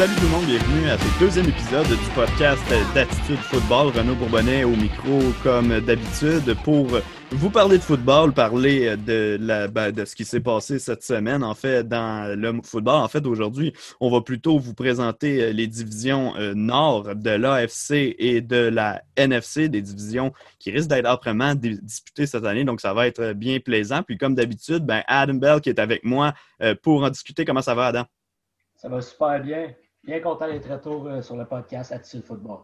Salut tout le monde, bienvenue à ce deuxième épisode du podcast d'Attitude Football. Renaud Bourbonnet au micro comme d'habitude pour vous parler de football, parler de, la, ben, de ce qui s'est passé cette semaine en fait dans le football. En fait, aujourd'hui, on va plutôt vous présenter les divisions euh, nord de l'AFC et de la NFC, des divisions qui risquent d'être âprement disputées cette année. Donc, ça va être bien plaisant. Puis, comme d'habitude, ben, Adam Bell qui est avec moi euh, pour en discuter. Comment ça va, Adam? Ça va super bien. Bien content d'être retour euh, sur le podcast Attitude Football.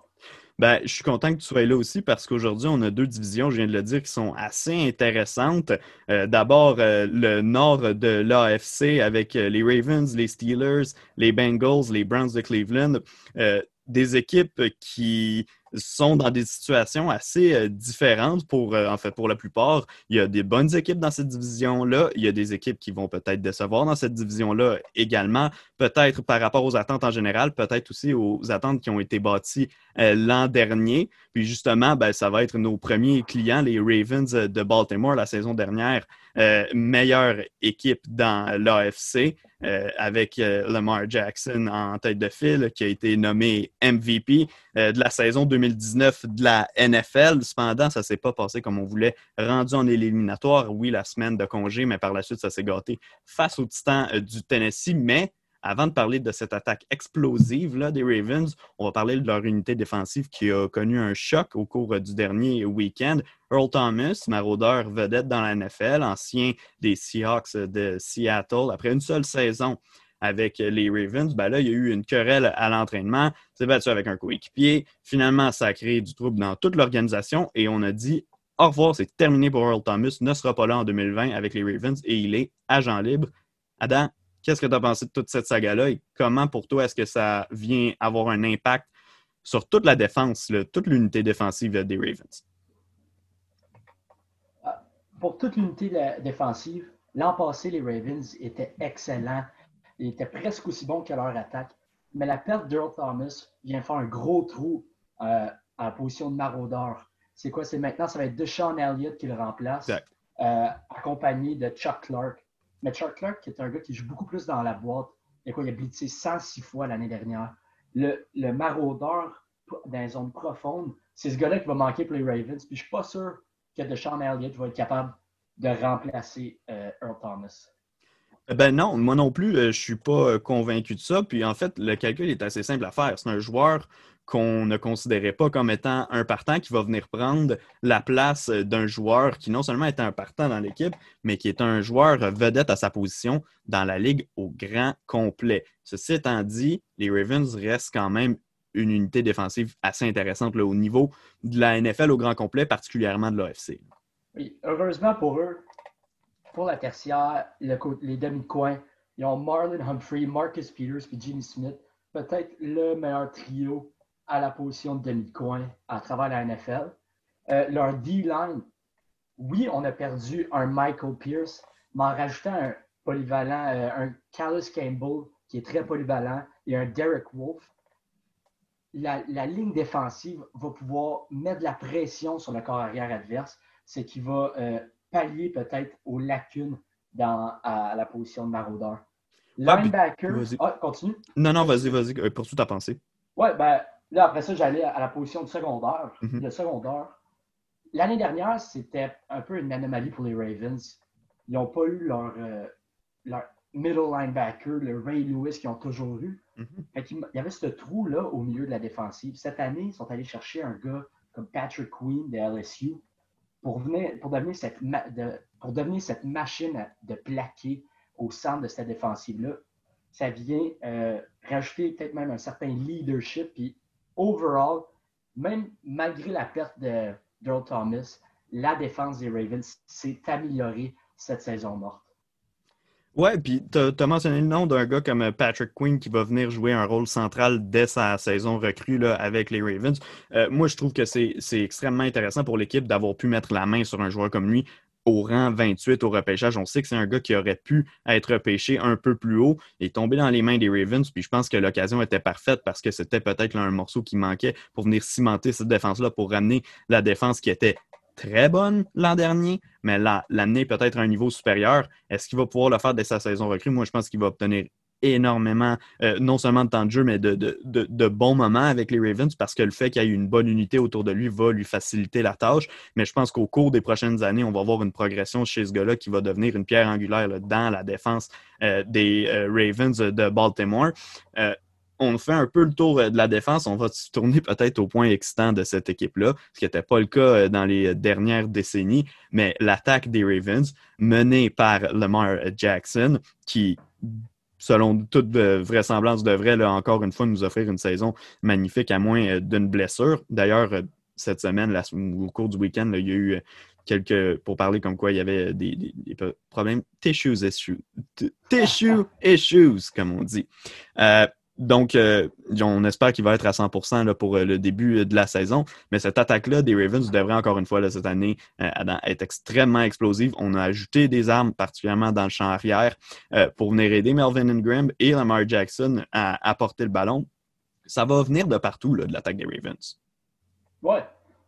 Ben, je suis content que tu sois là aussi parce qu'aujourd'hui, on a deux divisions, je viens de le dire, qui sont assez intéressantes. Euh, d'abord, euh, le nord de l'AFC avec les Ravens, les Steelers, les Bengals, les Browns de Cleveland. des équipes qui sont dans des situations assez euh, différentes pour, euh, en fait, pour la plupart. Il y a des bonnes équipes dans cette division-là. Il y a des équipes qui vont peut-être décevoir dans cette division-là également. Peut-être par rapport aux attentes en général, peut-être aussi aux attentes qui ont été bâties euh, l'an dernier. Puis justement, ben, ça va être nos premiers clients, les Ravens de Baltimore la saison dernière. Meilleure équipe dans l'AFC avec Lamar Jackson en tête de file qui a été nommé MVP de la saison 2020 2019 de la NFL. Cependant, ça ne s'est pas passé comme on voulait. Rendu en éliminatoire, oui, la semaine de congé, mais par la suite, ça s'est gâté face aux Titans euh, du Tennessee. Mais avant de parler de cette attaque explosive là, des Ravens, on va parler de leur unité défensive qui a connu un choc au cours du dernier week-end. Earl Thomas, maraudeur vedette dans la NFL, ancien des Seahawks de Seattle, après une seule saison avec les Ravens, ben là, il y a eu une querelle à l'entraînement, s'est battu avec un coéquipier. Finalement, ça a créé du trouble dans toute l'organisation et on a dit au revoir, c'est terminé pour Earl Thomas, ne sera pas là en 2020 avec les Ravens et il est agent libre. Adam, qu'est-ce que tu as pensé de toute cette saga-là et comment pour toi est-ce que ça vient avoir un impact sur toute la défense, toute l'unité défensive des Ravens? Ah, pour toute l'unité défensive, l'an passé, les Ravens étaient excellents il était presque aussi bon que leur attaque. Mais la perte d'Earl Thomas vient faire un gros trou euh, à la position de maraudeur. C'est quoi? C'est maintenant, ça va être Deshaun Elliott qui le remplace, euh, accompagné de Chuck Clark. Mais Chuck Clark, qui est un gars qui joue beaucoup plus dans la boîte, il, quoi, il a blitzé 106 fois l'année dernière. Le, le maraudeur dans les zones profondes, c'est ce gars-là qui va manquer pour les Ravens. Puis je suis pas sûr que Deshaun Elliott va être capable de remplacer euh, Earl Thomas. Eh ben non, moi non plus, euh, je suis pas euh, convaincu de ça. Puis en fait, le calcul est assez simple à faire. C'est un joueur qu'on ne considérait pas comme étant un partant qui va venir prendre la place euh, d'un joueur qui non seulement est un partant dans l'équipe, mais qui est un joueur vedette à sa position dans la ligue au grand complet. Ceci étant dit, les Ravens restent quand même une unité défensive assez intéressante au niveau de la NFL au grand complet, particulièrement de l'AFC. Oui, heureusement pour eux, pour la tertiaire, les demi de coin, ils ont Marlon Humphrey, Marcus Peters et Jimmy Smith. Peut-être le meilleur trio à la position de demi de coin à travers la NFL. Euh, leur D-line, oui, on a perdu un Michael Pierce, mais en rajoutant un polyvalent, euh, un Carlos Campbell qui est très polyvalent et un Derek Wolf, la, ligne défensive va pouvoir mettre de la pression sur le corps arrière adverse, ce qui va euh, pallier peut-être aux lacunes dans à la position de maraudeur. Ah, Linebacker. Ah, continue. Non, non, vas-y, vas-y. Pour tout à penser. Ouais, ben là, après ça, j'allais à la position de secondaire. Mhm. Le secondaire. L'année dernière, c'était un peu une anomalie pour les Ravens. Ils n'ont pas eu leur, euh, leur, middle linebacker, le Ray Lewis, qu'ils ont toujours eu. Mhm. il y avait ce trou-là au milieu de la défensive. Cette année, ils sont allés chercher un gars comme Patrick Queen de LSU, pour, pour, devenir cette pour devenir cette machine de plaquer au centre de cette défensive-là, ça vient euh, rajouter peut-être même un certain leadership. Puis, overall, même malgré la perte de Earl Thomas, la défense des Ravens s'est améliorée cette saison morte. Ouais, puis tu as, mentionné le nom d'un gars comme Patrick Quinn qui va venir jouer un rôle central dès sa saison recrue là, avec les Ravens. Euh, moi, je trouve que c'est extrêmement intéressant pour l'équipe d'avoir pu mettre la main sur un joueur comme lui au rang 28 au repêchage. On sait que c'est un gars qui aurait pu être repêché un peu plus haut et tomber dans les mains des Ravens. Puis je pense que l'occasion était parfaite parce que c'était peut-être un morceau qui manquait pour venir cimenter cette défense-là, pour ramener la défense qui était très bonne l'an dernier, mais l'amener peut-être à un niveau supérieur. Est-ce qu'il va pouvoir le faire dès sa saison recrue? Moi, je pense qu'il va obtenir énormément, euh, non seulement de temps de jeu, mais de, bons moments avec les Ravens parce que le fait qu'il y ait une bonne unité autour de lui va lui faciliter la tâche. Mais je pense qu'au cours des prochaines années, on va voir une progression chez ce gars-là qui va devenir une pierre angulaire dans la défense euh, des euh, Ravens de Baltimore. on fait un peu le tour de la défense. On va se tourner peut-être au point excitant de cette équipe-là, ce qui n'était pas le cas dans les dernières décennies. Mais l'attaque des Ravens, menée par Lamar Jackson, qui selon toute vraisemblance, devrait encore une fois nous offrir une saison magnifique à moins euh, d'une blessure. D'ailleurs, euh, cette semaine, au cours du week-end, il y a eu euh, quelques. pour parler comme quoi il y avait des, problèmes. Tissues issues. Tissue issues, comme on dit. Donc, euh, on espère qu'il va être à 100% là, pour euh, le début euh, de la saison. Mais cette attaque-là des Ravens devrait encore une fois là, cette année être extrêmement explosive. On a ajouté des armes, particulièrement dans le champ arrière, pour venir aider Melvin Ingram et Lamar Jackson à apporter le ballon. Ça va venir de partout, là, de l'attaque des Ravens. Oui.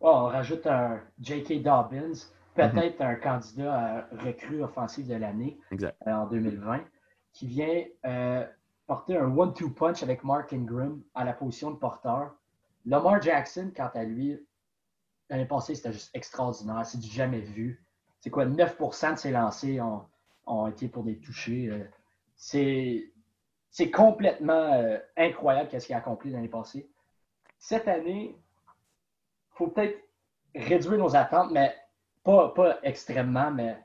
on rajoute un J.K. Dobbins, peut-être un candidat à recrue offensive de l'année en 2020, qui vient porter un one-two punch avec Mark Ingram à la position de porteur. Lamar Jackson, quant à lui, l'année passée, c'était juste extraordinaire. C'est du jamais vu. C'est quoi, 9% de ses lancers ont, été pour des touchés. Euh, c'est complètement euh, incroyable ce qu'il a accompli l'année passée. Cette année, il faut peut-être réduire nos attentes, mais pas, pas extrêmement, mais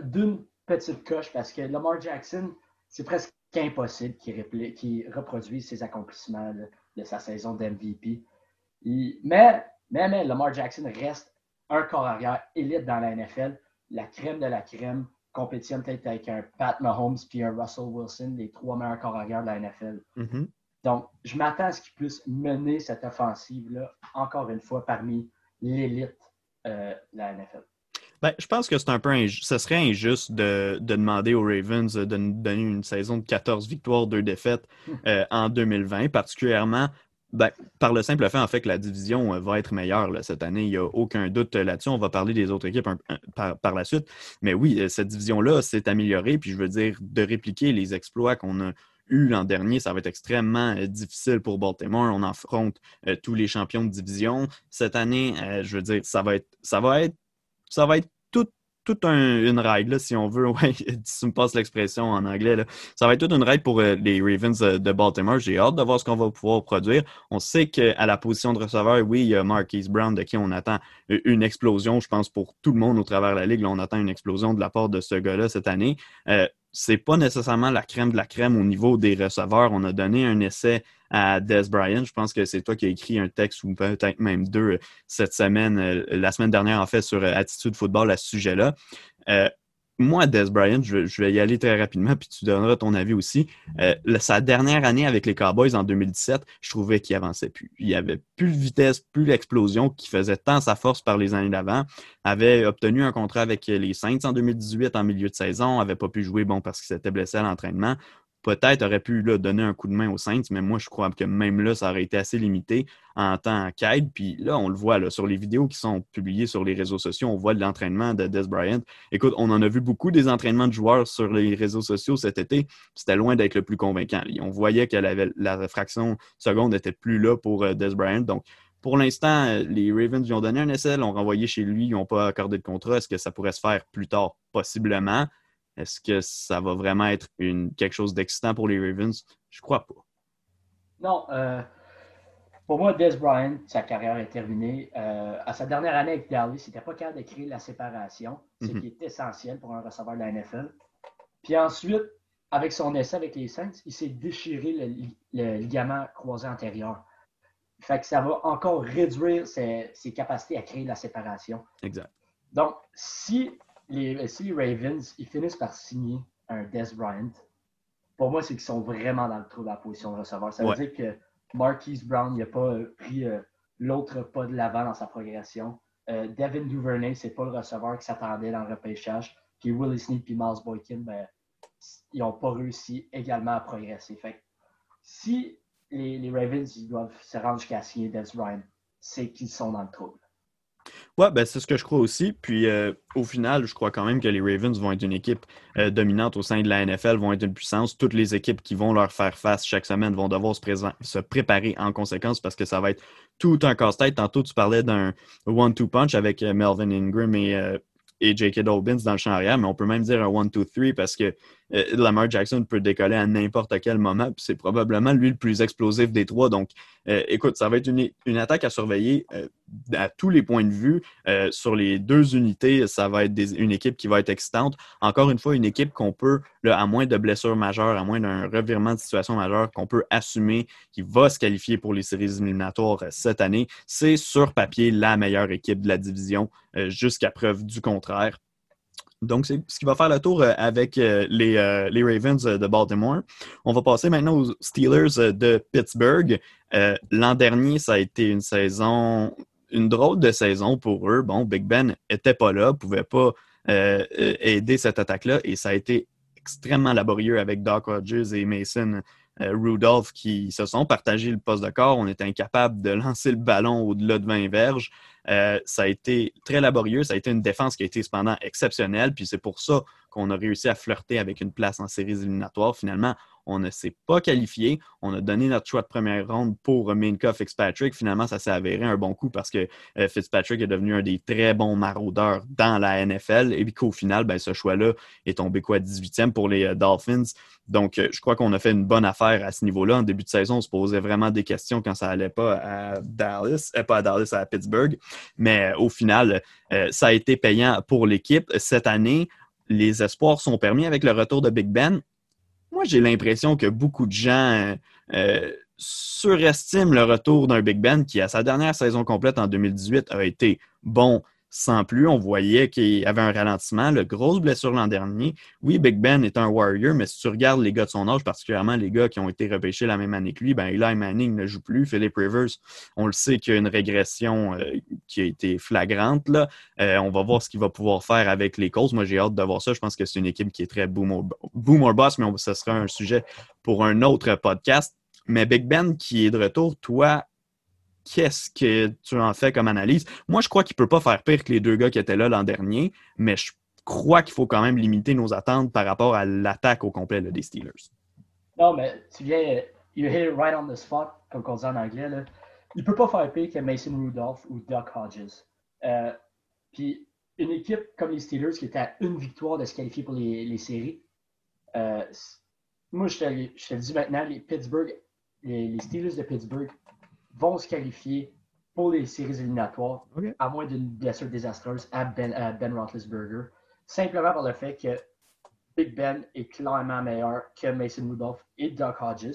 d'une petite coche parce que Lamar Jackson, c'est presque qu'impossible qu'il reproduise ses accomplissements de sa saison d'MVP. Mais, mais, mais, Lamar Jackson reste un corps arrière élite dans la NFL, la crème de la crème, compétitionne peut-être avec un Pat Mahomes puis un Russell Wilson, les trois meilleurs corps arrière de la NFL. Mm-hmm. Donc, je m'attends à ce qu'il puisse mener cette offensive-là, encore une fois, parmi l'élite euh, de la NFL. Ben, je pense que c'est un peu injuste. Ce serait injuste de, demander aux Ravens de nous donner une saison de 14 victoires, 2 défaites hmm. euh, en 2020, particulièrement ben, par le simple fait en fait que la division euh, va être meilleure cette année. Il n'y a aucun doute là-dessus. On va parler des autres équipes par, la suite. Mais oui, euh, cette division-là s'est améliorée. Puis je veux dire, de répliquer les exploits qu'on a eus l'an dernier, ça va être extrêmement difficile pour Baltimore. On affronte tous les champions de division. Cette année, je veux dire, ça va être, ça va être ça va être toute une ride, si on veut. Ouais, tu me passes l'expression en anglais. Ça va être toute une ride pour euh, les Ravens euh, de Baltimore. J'ai hâte de voir ce qu'on va pouvoir produire. On sait qu'à la position de receveur, oui, il y a Marquise Brown de qui on attend euh, une explosion. Je pense pour tout le monde au travers de la Ligue, on attend une explosion de la part de ce gars-là cette année. C'est pas nécessairement la crème de la crème au niveau des receveurs. On a donné un essai à Des Bryant. Je pense que c'est toi qui as écrit un texte ou peut-être même deux euh, cette semaine, euh, la semaine dernière en fait, sur euh, Attitude Football à ce sujet-là. Moi, Des Bryant, je, vais y aller très rapidement, puis tu donneras ton avis aussi. sa dernière année avec les Cowboys en 2017, je trouvais qu'il avançait plus. Il avait plus de vitesse, plus l'explosion qui faisait tant sa force par les années d'avant. Avait obtenu un contrat avec les Saints en 2018 en milieu de saison, avait pas pu jouer bon parce qu'il s'était blessé à l'entraînement peut-être aurait pu donner un coup de main aux Saints, mais moi, je crois que même là, ça aurait été assez limité en tant qu'aide. Puis là, on le voit sur les vidéos qui sont publiées sur les réseaux sociaux, on voit l'entraînement de Des Bryant. Écoute, on en a vu beaucoup des entraînements de joueurs sur les réseaux sociaux cet été. C'était loin d'être le plus convaincant. On voyait que la réfraction seconde n'était plus là pour euh, Des Bryant. Donc, pour l'instant, euh, les Ravens lui ont donné un essai, l'ont renvoyé chez lui, ils n'ont pas accordé de contrat. Est-ce que ça pourrait se faire plus tard? Possiblement. Est-ce que ça va vraiment être une, quelque chose d'excitant pour les Ravens? Je crois pas. Non. Euh, pour moi, Des Bryant, sa carrière est terminée. Euh, à sa dernière année avec Dallas, il n'était pas capable de créer la séparation, ce mhm. qui est essentiel pour un receveur de la NFL. Puis ensuite, avec son essai avec les Saints, il s'est déchiré le, ligament croisé antérieur. Fait que ça va encore réduire ses, ses, capacités à créer la séparation. Exact. Donc, si les, si les Ravens ils finissent par signer un Des Bryant, pour moi, c'est qu'ils sont vraiment dans le trou de la position de receveur. Ça veut dire que Marquise Brown n'a pas euh, pris euh, l'autre pas de l'avant dans sa progression. Euh, Devin Duvernay, c'est pas le receveur qui s'attendait dans le repêchage. Puis Willie Snead et Miles Boykin, ben, ils n'ont pas réussi également à progresser. Fait si les, les, Ravens ils doivent se rendre jusqu'à signer Des Bryant, c'est qu'ils sont dans le trouble. Ouais, ben c'est ce que je crois aussi. Puis euh, au final, je crois quand même que les Ravens vont être une équipe euh, dominante au sein de la NFL, vont être une puissance. Toutes les équipes qui vont leur faire face chaque semaine vont devoir se, préparer en conséquence parce que ça va être tout un casse-tête. Tantôt, tu parlais d'un one-two punch avec euh, Melvin Ingram et, et J.K. Dobbins dans le champ arrière, mais on peut même dire un one-two-three parce que euh, Lamar Jackson peut décoller à n'importe quel moment, c'est probablement lui le plus explosif des trois. Donc, euh, écoute, ça va être une, attaque à surveiller euh, à tous les points de vue. sur les deux unités, ça va être une équipe qui va être excitante. Encore une fois, une équipe qu'on peut, à moins de blessures majeures, à moins d'un revirement de situation majeure, qu'on peut assumer qui va se qualifier pour les séries éliminatoires cette année. C'est sur papier la meilleure équipe de la division jusqu'à preuve du contraire. Donc, c'est ce qui va faire le tour euh, avec euh, les, euh, les, Ravens de Baltimore. On va passer maintenant aux Steelers de Pittsburgh. L'an dernier, ça a été une saison, une drôle de saison pour eux. Bon, Big Ben n'était pas là, ne pouvait pas aider cette attaque-là et ça a été extrêmement laborieux avec Doc Rodgers et Mason Rudolph qui se sont partagés le poste de corps. On était incapable de lancer le ballon au-delà de 20 verges. Euh, ça a été très laborieux. Ça a été une défense qui a été cependant exceptionnelle. Puis c'est pour ça qu'on a réussi à flirter avec une place en séries éliminatoires. Finalement, on ne s'est pas qualifié. On a donné notre choix de première ronde pour Minka Fitzpatrick. Finalement, ça s'est avéré un bon coup parce que euh, Fitzpatrick est devenu un des très bons maraudeurs dans la NFL et puis qu'au final, ben, ce choix-là est tombé quoi 18e pour les euh, Dolphins. Donc, euh, je crois qu'on a fait une bonne affaire à ce niveau-là. En début de saison, on se posait vraiment des questions quand ça allait pas à Dallas, pas à Dallas, à Pittsburgh. Mais au final, ça a été payant pour l'équipe. Cette année, les espoirs sont permis avec le retour de Big Ben. Moi, j'ai l'impression que beaucoup de gens euh, surestiment le retour d'un Big Ben qui, à sa dernière saison complète en 2018, a été bon sans plus. On voyait qu'il avait un ralentissement. Le grosse blessure l'an dernier. Oui, Big Ben est un warrior, mais si tu regardes les gars de son âge, particulièrement les gars qui ont été repêchés la même année que lui, ben Eli Manning ne joue plus. Philip Rivers, on le sait qu'il y a une régression euh, qui a été flagrante. Là. Euh, on va voir ce qu'il va pouvoir faire avec les causes. Moi, j'ai hâte de voir ça. Je pense que c'est une équipe qui est très boom or, boss, mais ce sera un sujet pour un autre podcast. Mais Big Ben qui est de retour, toi, qu'est-ce que tu en fais comme analyse? Moi, je crois qu'il ne peut pas faire pire que les deux gars qui étaient là l'an dernier, mais je crois qu'il faut quand même limiter nos attentes par rapport à l'attaque au complet des Steelers. Non, mais tu viens, you hit it right on the spot, comme on dit en anglais. Il ne peut pas faire pire que Mason Rudolph ou Doc Hodges. Euh, puis une équipe comme les Steelers qui était à une victoire de se qualifier pour les, séries, euh, moi, je te, je te, le dis maintenant, les Pittsburgh, les Steelers de Pittsburgh vont se qualifier pour les séries éliminatoires, à moins d'une blessure désastreuse à Ben, ben Roethlisberger, simplement par le fait que Big Ben est clairement meilleur que Mason Rudolph et Doc Hodges.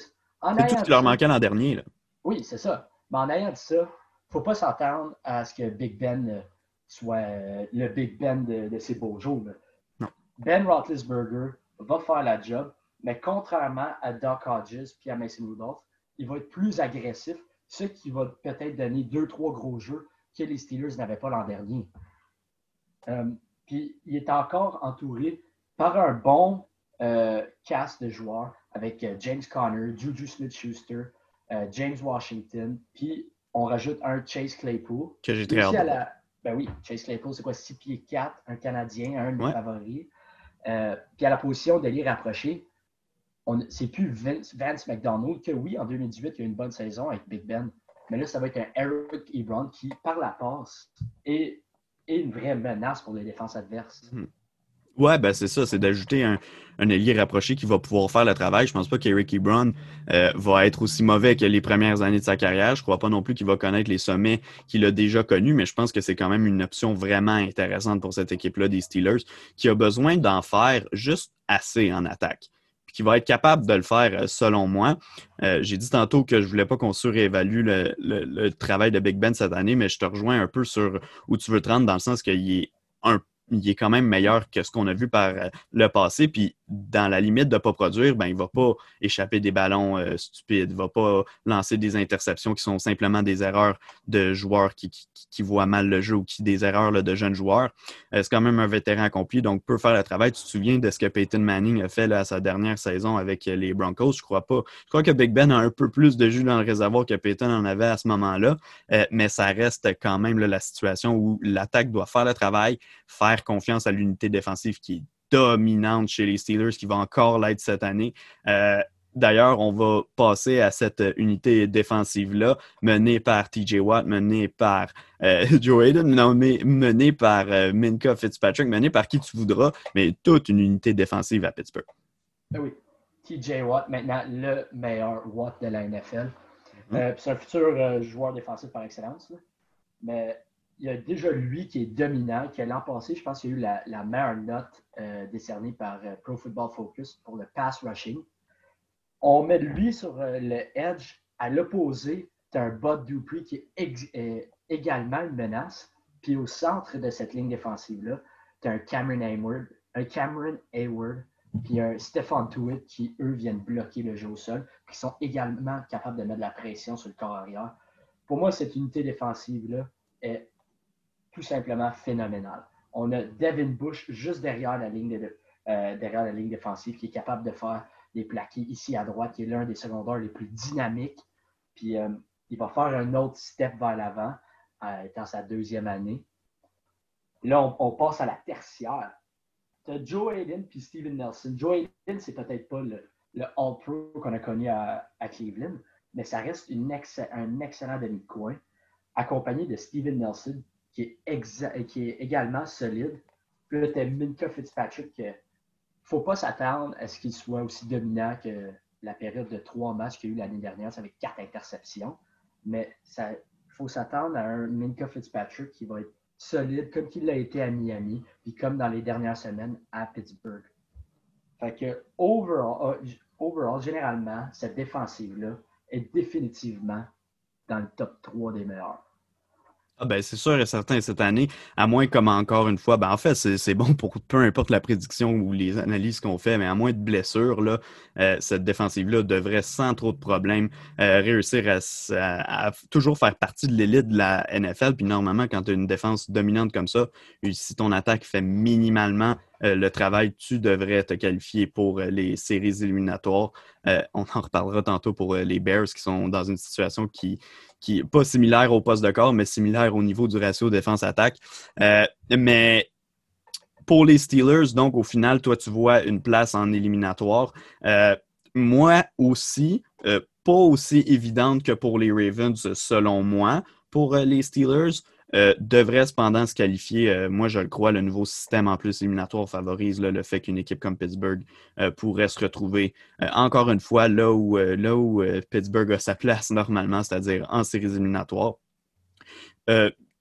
C'est tout ce qui leur manquait l'an dernier. Là. Oui, c'est ça. Mais en ayant dit ça, il ne faut pas s'attendre à ce que Big Ben euh, soit euh, le Big Ben de, de ses beaux jours. Non. Ben Roethlisberger va faire la job, mais contrairement à Doc Hodges et à Mason Rudolph, il va être plus agressif ce qui va peut-être donner deux, trois gros jeux que les Steelers n'avaient pas l'an dernier. Euh, puis il est encore entouré par un bon euh, cast de joueurs avec euh, James Conner, Juju Smith-Schuster, James Washington, puis on rajoute un Chase Claypool. Que j'ai très hâte. Ben oui, Chase Claypool, c'est quoi, 6 pieds 4, un Canadien, un de mes favoris. puis à la position de l'y rapprocher, c'est plus Vance McDonald que oui, en 2018, il y a une bonne saison avec Big Ben. Mais là, ça va être un Eric Ebron qui, par la passe, est, une vraie menace pour les défenses adverses. Hmm. Ouais, ben c'est ça, c'est d'ajouter un, allié rapproché qui va pouvoir faire le travail. Je pense pas qu'Eric Ebron euh, va être aussi mauvais que les premières années de sa carrière. Je crois pas non plus qu'il va connaître les sommets qu'il a déjà connus, mais je pense que c'est quand même une option vraiment intéressante pour cette équipe-là des Steelers qui a besoin d'en faire juste assez en attaque qui va être capable de le faire, euh, selon moi. Euh, j'ai dit tantôt que je ne voulais pas qu'on surévalue le, travail de Big Ben cette année, mais je te rejoins un peu sur où tu veux te rendre, dans le sens qu'il est, est quand même meilleur que ce qu'on a vu par euh, le passé. Puis dans la limite de ne pas produire, ben, il ne va pas échapper des ballons euh, stupides, il ne va pas lancer des interceptions qui sont simplement des erreurs de joueurs qui, voient mal le jeu ou qui des erreurs de jeunes joueurs. Euh, c'est quand même un vétéran accompli, donc peut faire le travail. Tu te souviens de ce que Peyton Manning a fait à sa dernière saison avec les Broncos? Je crois pas. Je crois que Big Ben a un peu plus de jus dans le réservoir que Peyton en avait à ce moment-là, euh, mais ça reste quand même la situation où l'attaque doit faire le travail, faire confiance à l'unité défensive qui dominante chez les Steelers, qui va encore l'être cette année. Euh, d'ailleurs, on va passer à cette unité défensive-là, menée par TJ Watt, menée par euh, Joe Hayden, menée par euh, Minka Fitzpatrick, menée par qui tu voudras, mais toute une unité défensive à Pittsburgh. Ben oui, TJ Watt, maintenant le meilleur Watt de la NFL. Mm-hmm. c'est un futur joueur défensif par excellence. Mais il y a déjà lui qui est dominant, qui l'an passé, je pense qu'il a eu la, meilleure note euh, décernée par euh, Pro Football Focus pour le pass rushing. On met lui sur euh, le edge. À l'opposé, tu as un Bud Dupree qui est également une menace. Puis au centre de cette ligne défensive-là, tu as un Cameron Hayward, un Cameron Hayward, puis un Stefan Tuitt qui, eux, viennent bloquer le jeu au sol, qui sont également capables de mettre de la pression sur le corps arrière. Pour moi, cette unité défensive-là est tout simplement phénoménal. On a Devin Bush juste derrière la ligne, euh, derrière la ligne défensive qui est capable de faire des plaqués ici à droite, qui est l'un des secondaires les plus dynamiques. Puis euh, il va faire un autre step vers l'avant euh, dans sa deuxième année. Là, on, passe à la tertiaire. Tu as Joe Hayden puis Steven Nelson. Joe Hayden, c'est peut-être pas le, All-Pro qu'on a connu à, Cleveland, mais ça reste un excellent demi-coin, accompagné de Steven Nelson, qui est, également solide. Puis là, tu as Minka Fitzpatrick. Il ne faut pas s'attendre à ce qu'il soit aussi dominant que la période de trois matchs qu'il y a eu l'année dernière, avec quatre interceptions. Mais il faut s'attendre à un Minka Fitzpatrick qui va être solide comme il l'a été à Miami, puis comme dans les dernières semaines à Pittsburgh. Fait que, overall, euh, overall généralement, cette défensive-là est définitivement dans le top 3 des meilleurs. Ah ben c'est sûr et certain cette année, à moins comme encore une fois, ben en fait c'est bon pour peu importe la prédiction ou les analyses qu'on fait, mais à moins de blessures, là, euh, cette défensive-là devrait sans trop de problèmes euh, réussir à, toujours faire partie de l'élite de la NFL. Puis normalement, quand tu as une défense dominante comme ça, si ton attaque fait minimalement le travail, tu devrais te qualifier pour les séries éliminatoires. on en reparlera tantôt pour les Bears qui sont dans une situation qui qui pas similaire au poste de corps, mais similaire au niveau du ratio défense-attaque. Euh, mais pour les Steelers, donc au final, toi, tu vois une place en éliminatoire. Euh, moi aussi, euh, pas aussi évidente que pour les Ravens, selon moi. Pour les Steelers, euh, devrait cependant se qualifier. Euh, moi, je le crois, le nouveau système en plus éliminatoire favorise le fait qu'une équipe comme Pittsburgh euh, pourrait se retrouver encore une fois là où, là où Pittsburgh a sa place normalement, c'est-à-dire en séries éliminatoires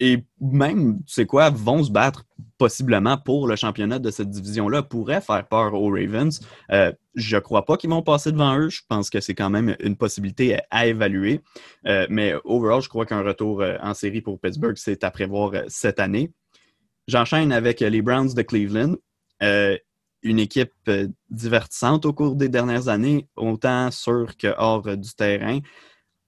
et même, tu sais quoi, vont se battre possiblement pour le championnat de cette division-là, pourrait faire peur aux Ravens. Euh, je ne crois pas qu'ils vont passer devant eux. Je pense que c'est quand même une possibilité à évaluer. Euh, mais overall, je crois qu'un retour euh, en série pour Pittsburgh, c'est à prévoir cette année. J'enchaîne avec les Browns de Cleveland. une équipe divertissante au cours des dernières années, autant sur que hors du terrain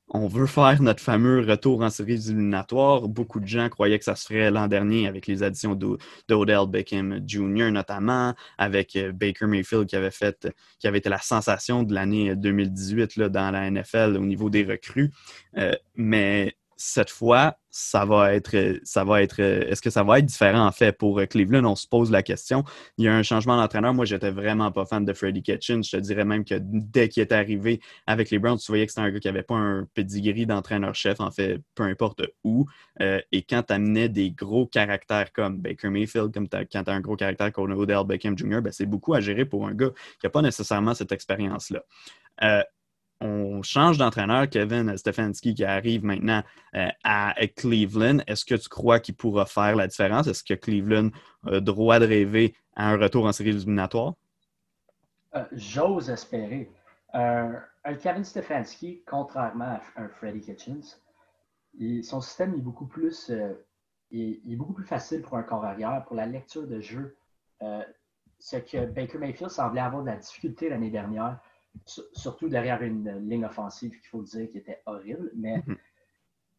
on veut faire notre fameux retour en séries éliminatoires. Beaucoup de gens croyaient que ça se l'an dernier avec les additions d'Odell Beckham Jr. notamment, avec euh, Baker Mayfield qui avait fait, qui avait été la sensation de l'année 2018 là, dans la NFL au niveau des recrues. Euh, mais cette fois, ça va être, ça va être, est-ce que ça va être différent en fait? Pour Cleveland? On se pose la question. Il y a un changement d'entraîneur. Moi, j'étais vraiment pas fan de Freddie Kitchen. Je te dirais même que dès qu'il est arrivé avec les Browns, tu voyais que c'était un gars qui avait pas un pedigree d'entraîneur-chef, en fait, peu importe où. Euh, et quand tu amenais des gros caractères comme Baker Mayfield, comme quand tu as un gros caractère comme Odell Beckham Jr., ben, c'est beaucoup à gérer pour un gars qui n'a pas nécessairement cette expérience-là. Euh, on change d'entraîneur, Kevin Stefanski qui arrive maintenant euh, à Cleveland. Est-ce que tu crois qu'il pourra faire la différence? Est-ce que Cleveland a droit de rêver à un retour en série éliminatoire? Euh, j'ose espérer. un Kevin Stefanski, contrairement à un Freddie Kitchens, son système est beaucoup plus euh, est beaucoup plus facile pour un corps arrière, pour la lecture de jeu. ce que Baker Mayfield semblait avoir de la difficulté l'année dernière, surtout derrière une ligne offensive qu'il faut dire qui était horrible. Mais mm-hmm.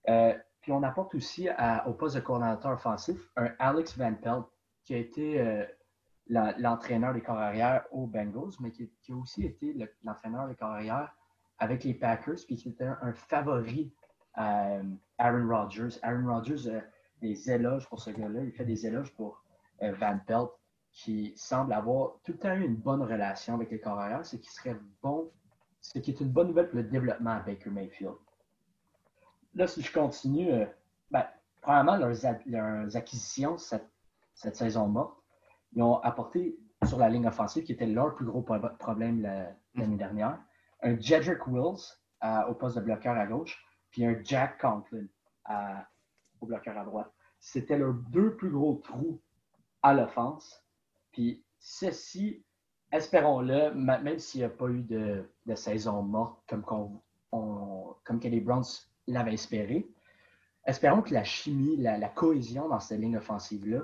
euh, puis on apporte aussi au poste de coordinateur offensif un Alex Van Pelt qui a été euh, l'entraîneur des corps arrière aux Bengals, mais qui, a aussi été l'entraîneur des corps arrière avec les Packers, puis qui était un, favori à euh, Aaron Rodgers. Aaron Rodgers a des éloges pour ce gars-là. Il fait des éloges pour Van Pelt qui semble avoir tout le temps eu une bonne relation avec les corps arrière, ce qui serait bon, ce qui est une bonne nouvelle pour le développement à Baker Mayfield. Là, si je continue, euh, ben, premièrement, leurs, acquisitions cette, saison morte, ils ont apporté sur la ligne offensive, qui était leur plus gros problème l'année dernière, un Jedrick Wills au poste de bloqueur à gauche, puis un Jack Conklin au bloqueur à droite. C'était leurs deux plus gros trous à l'offense. Puis ceci, espérons-le, même s'il n'y a pas eu de, saison morte comme, comme que les Browns l'avaient espéré, espérons que la chimie, la, cohésion dans cette ligne offensive-là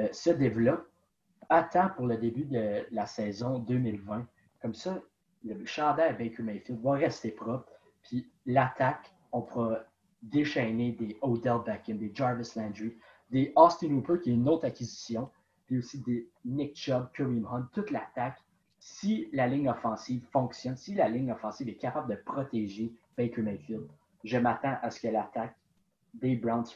euh, se développe à temps pour le début de la saison 2020. Comme ça, le chandail Baker Mayfield va rester propre. Puis l'attaque, on pourra déchaîner des Odell Beckham, des Jarvis Landry, des Austin Hooper, qui est une autre acquisition, puis aussi des Nick Chubb, Kareem Hunt, toute l'attaque. Si la ligne offensive fonctionne, si la ligne offensive est capable de protéger Baker Mayfield, je m'attends à ce que l'attaque des Browns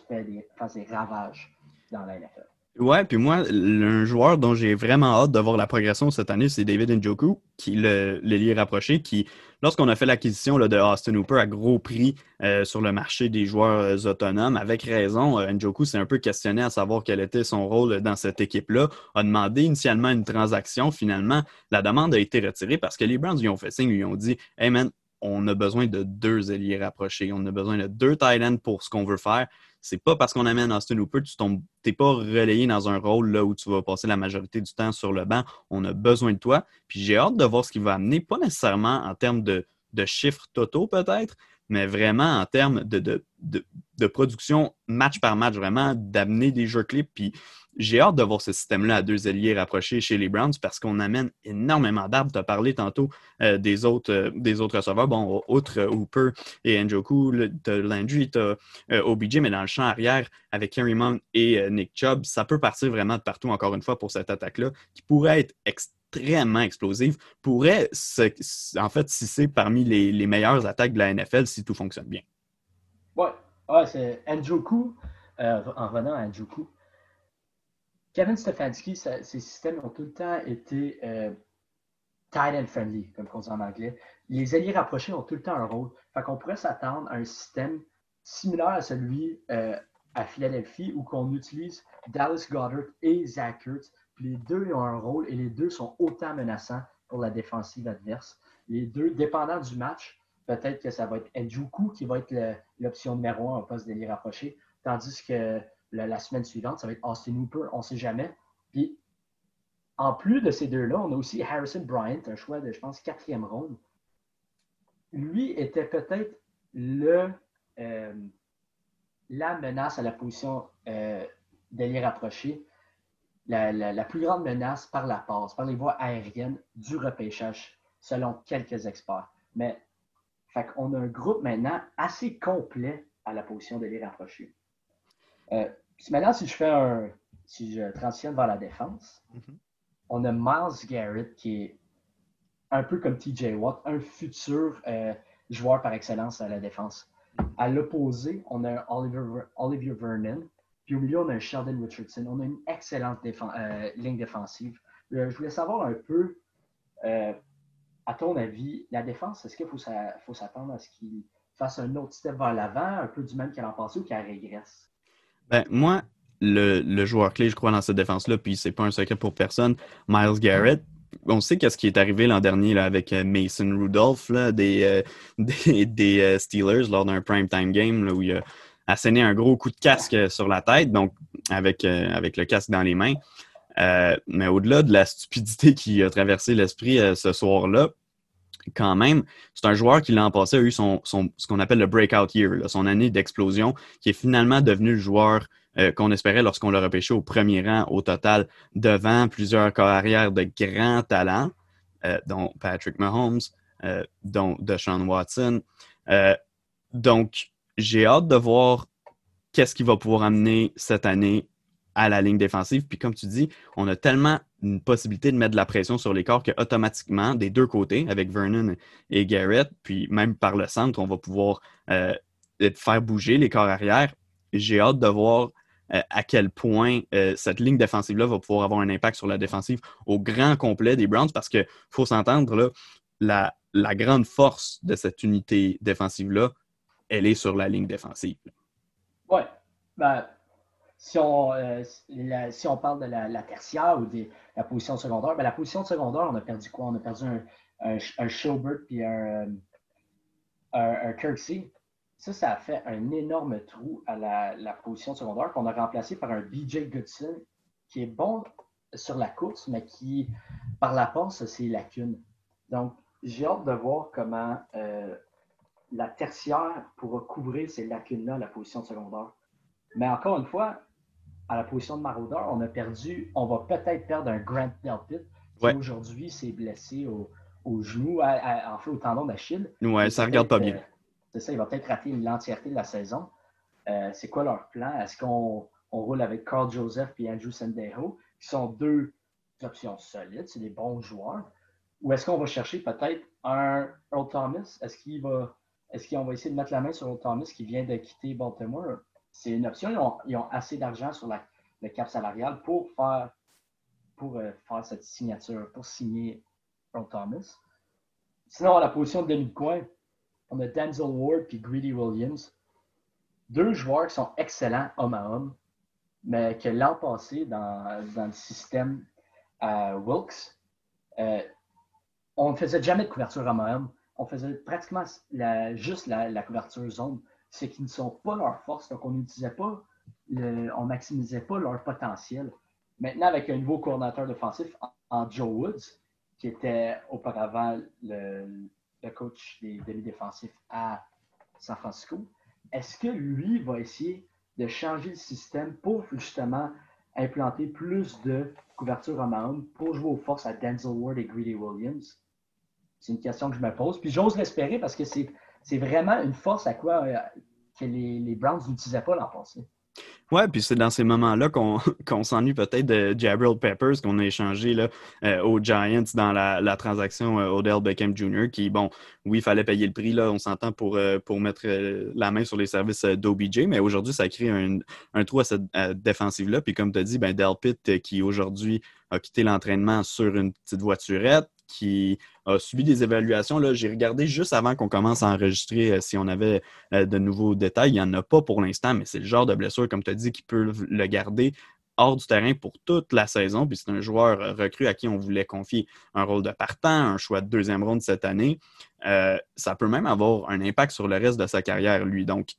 fasse des ravages dans la NFL. Ouais, puis moi, un joueur dont j'ai vraiment hâte de voir la progression cette année, c'est David Njoku, qui le, le rapproché, qui, lorsqu'on a fait l'acquisition de Austin Hooper à gros prix euh, sur le marché des joueurs euh, autonomes, avec raison, euh, Njoku s'est un peu questionné à savoir quel était son rôle dans cette équipe-là, a demandé initialement une transaction. Finalement, la demande a été retirée parce que les Browns lui ont fait signe, lui ont dit Hey man, on a besoin de deux ailiers rapprochés, on a besoin de deux tight pour ce qu'on veut faire c'est pas parce qu'on amène Austin Hooper, tu n'es pas relayé dans un rôle là où tu vas passer la majorité du temps sur le banc. On a besoin de toi. Puis j'ai hâte de voir ce qu'il va amener, pas nécessairement en termes de, chiffres totaux peut-être, mais vraiment en termes de, de, production match par match, vraiment d'amener des jeux clips. Puis j'ai hâte de voir ce système-là à deux alliés rapprochés chez les Browns parce qu'on amène énormément d'arbres. Tu as parlé tantôt euh, des, autres, euh, des autres receveurs. Bon, outre Hooper et Njoku, tu as Landry, tu as euh, OBJ, mais dans le champ arrière, avec Kerry Mount et Nick Chubb, ça peut partir vraiment de partout, encore une fois, pour cette attaque-là, qui pourrait être extrêmement explosive, pourrait, en fait, si c'est parmi les, meilleures attaques de la NFL si tout fonctionne bien. Ouais, ouais c'est Njoku, en revenant à Njoku, Kevin Stefanski, ses systèmes ont tout le temps été euh, tight end friendly, comme on dit en anglais. Les alliés rapprochés ont tout le temps un rôle. Fait qu'on pourrait s'attendre à un système similaire à celui euh, à Philadelphie où qu'on utilise Dallas Goddard et Zach Kurtz. les deux ont un rôle et les deux sont autant menaçants pour la défensive adverse. Les deux, dépendant du match, peut-être que ça va être Njoku qui va être l'option numéro un au poste d'ailier rapproché, tandis que la, semaine suivante, ça va être Austin Hooper, on ne sait jamais. Puis, en plus de ces deux-là, on a aussi Harrison Bryant, un choix de, je pense, quatrième ronde. Lui était peut-être le, euh, la menace à la position euh, d'aller rapprocher, la, plus grande menace par la passe, par les voies aériennes du repêchage, selon quelques experts. Mais fait on a un groupe maintenant assez complet à la position d'aller rapprocher. Euh, maintenant, si je fais un. Si je transitionne vers la défense, mhm. on a Miles Garrett qui est un peu comme TJ Watt, un futur euh, joueur par excellence à la défense. À l'opposé, on a Oliver, Olivier Vernon. Puis au milieu, on a un Sheldon Richardson. On a une excellente euh, ligne défensive. je voulais savoir un peu, à ton avis, la défense, est-ce qu'il faut, faut s'attendre à ce qu'il fasse un autre step vers l'avant, un peu du même qu'elle en passé ou qu'elle régresse? Ben, moi, le, joueur clé, je crois, dans cette défense-là, puis c'est pas un secret pour personne, Miles Garrett. On sait qu'est-ce qui est arrivé l'an dernier là, avec euh, Mason Rudolph là, des, euh, des, euh, Steelers lors d'un primetime game là, où il a asséné un gros coup de casque sur la tête, donc avec, avec le casque dans les mains. mais au-delà de la stupidité qui a traversé l'esprit ce soir-là, quand même, c'est un joueur qui l'an passé a eu son, ce qu'on appelle le breakout year, son année d'explosion, qui est finalement devenu le joueur qu'on espérait lorsqu'on l'a repêché au premier rang au total devant plusieurs corps arrière de grands talents, dont Patrick Mahomes, dont Deshaun Watson. donc, j'ai hâte de voir qu'est-ce qu'il va pouvoir amener cette année à la ligne défensive. Puis comme tu dis, on a tellement une possibilité de mettre de la pression sur les corps qu'automatiquement, des deux côtés, avec Vernon et Garrett, puis même par le centre, on va pouvoir euh, faire bouger les corps arrière. J'ai hâte de voir euh, à quel point euh, cette ligne défensive-là va pouvoir avoir un impact sur la défensive au grand complet des Browns, parce qu'il faut s'entendre, la, la grande force de cette unité défensive-là, elle est sur la ligne défensive. Oui. Ben, si on, euh, si on parle de la, tertiaire ou de la position secondaire, ben, la position secondaire, on a perdu quoi? On a perdu un, un, un Schubert puis un, un, Kirksey. Ça, ça a fait un énorme trou à la, position secondaire qu'on a remplacé par un BJ Goodson qui est bon sur la course, mais qui, par la passe, a ses lacunes. Donc, j'ai hâte de voir comment euh, la tertiaire pourra couvrir ces lacunes-là, la position secondaire. Mais encore une fois, à la position de maraudeur, on a perdu, on va peut-être perdre un Grant Delpit qui aujourd'hui s'est blessé au, genou, en fait au tendon d'Achille. Ouais, ça regarde pas bien. Euh, c'est ça, il va peut-être rater l'entièreté de la saison. Euh, c'est quoi leur plan? Est-ce qu'on roule avec Carl Joseph et Andrew Sendejo, qui sont deux options solides, c'est des bons joueurs? Ou est-ce qu'on va chercher peut-être un Earl Thomas? Est-ce qu'il va est-ce qu'on va essayer de mettre la main sur Earl Thomas qui vient de quitter Baltimore? C'est une option. Ils ont, assez d'argent sur le cap salarial pour faire, pour, euh, faire cette signature, pour signer Earl Thomas. Sinon, à la position de demi-coin, on a Denzel Ward et Greedy Williams. Deux joueurs qui sont excellents homme à homme, mais que l'an passé, dans, le système Wilkes, euh, on ne faisait jamais de couverture homme à homme. On faisait pratiquement juste la couverture zone c'est qu'ils ne sont pas leur force. Donc, on n'utilisait pas, on maximisait pas leur potentiel. Maintenant, avec un nouveau coordinateur défensif en, Joe Woods, qui était auparavant le, coach des demi-défensifs à San Francisco, est-ce que lui va essayer de changer le système pour justement implanter plus de couverture en main pour jouer aux forces à Denzel Ward et Greedy Williams? C'est une question que je me pose. Puis j'ose l'espérer parce que c'est c'est vraiment une force à quoi euh, que les, Browns n'utilisaient pas l'an passé. Ouais, puis c'est dans ces moments-là qu'on s'ennuie peut-être de Jabril Peppers qu'on a échangé là, euh, aux Giants dans la, transaction euh, Odell Beckham Jr. qui, bon, oui, il fallait payer le prix, là, on s'entend pour, pour mettre la main sur les services d'OBJ, mais aujourd'hui, ça crée un, un trou à cette défensive-là. Puis comme tu as dit, ben, Delpit qui aujourd'hui a quitté l'entraînement sur une petite voiturette, qui a subi des évaluations. J'ai regardé juste avant qu'on commence à enregistrer euh, si on avait euh, de nouveaux détails. Il n'y en a pas pour l'instant, mais c'est le genre de blessure, comme tu as dit, qui peut le garder hors du terrain pour toute la saison. Puis c'est un joueur euh, recru à qui on voulait confier un rôle de partant, un choix de deuxième ronde cette année. ça peut même avoir un impact sur le reste de sa carrière, lui. Donc,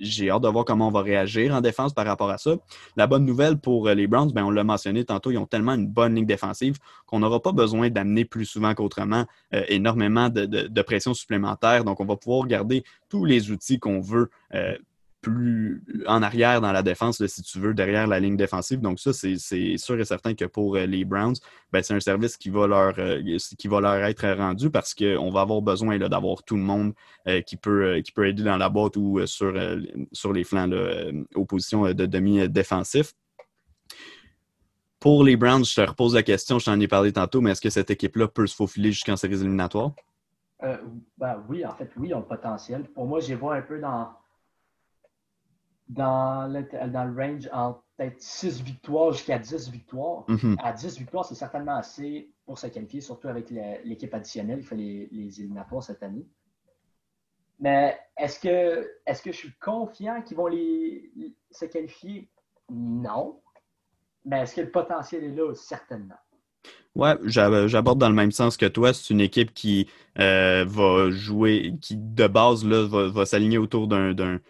j'ai hâte de voir comment on va réagir en défense par rapport à ça. La bonne nouvelle pour euh, les Browns, ben, on l'a mentionné tantôt, ils ont tellement une bonne ligne défensive qu'on n'aura pas besoin d'amener plus souvent qu'autrement euh, énormément de, pression supplémentaire. Donc, on va pouvoir garder tous les outils qu'on veut euh, plus en arrière dans la défense, si tu veux, derrière la ligne défensive. Donc, ça, c'est sûr et certain que pour euh, les Browns, ben, c'est un service qui va, leur, euh, qui va leur être rendu parce qu'on va avoir besoin d'avoir tout le monde euh, qui, peut, qui peut aider dans la boîte ou sur, sur les flancs là, aux positions de demi-défensif. Pour les Browns, je te repose la question, je t'en ai parlé tantôt, mais est-ce que cette équipe-là peut se faufiler jusqu'en séries éliminatoires? ben oui, en fait, oui, ils ont le potentiel. Pour moi, j'ai vois un peu dans, dans le, dans le range entre peut-être 6 victoires jusqu'à 10 victoires. Mhm. À 10 victoires, c'est certainement assez pour se qualifier, surtout avec l'équipe additionnelle qui fait les, les, éliminatoires cette année. Mais est-ce que, est que je suis confiant qu'ils vont les, se qualifier? Non. Mais est-ce que le potentiel est là? Certainement. Ouais, j'aborde dans le même sens que toi. C'est une équipe qui euh, va jouer, qui de base là, va, va s'aligner autour d'un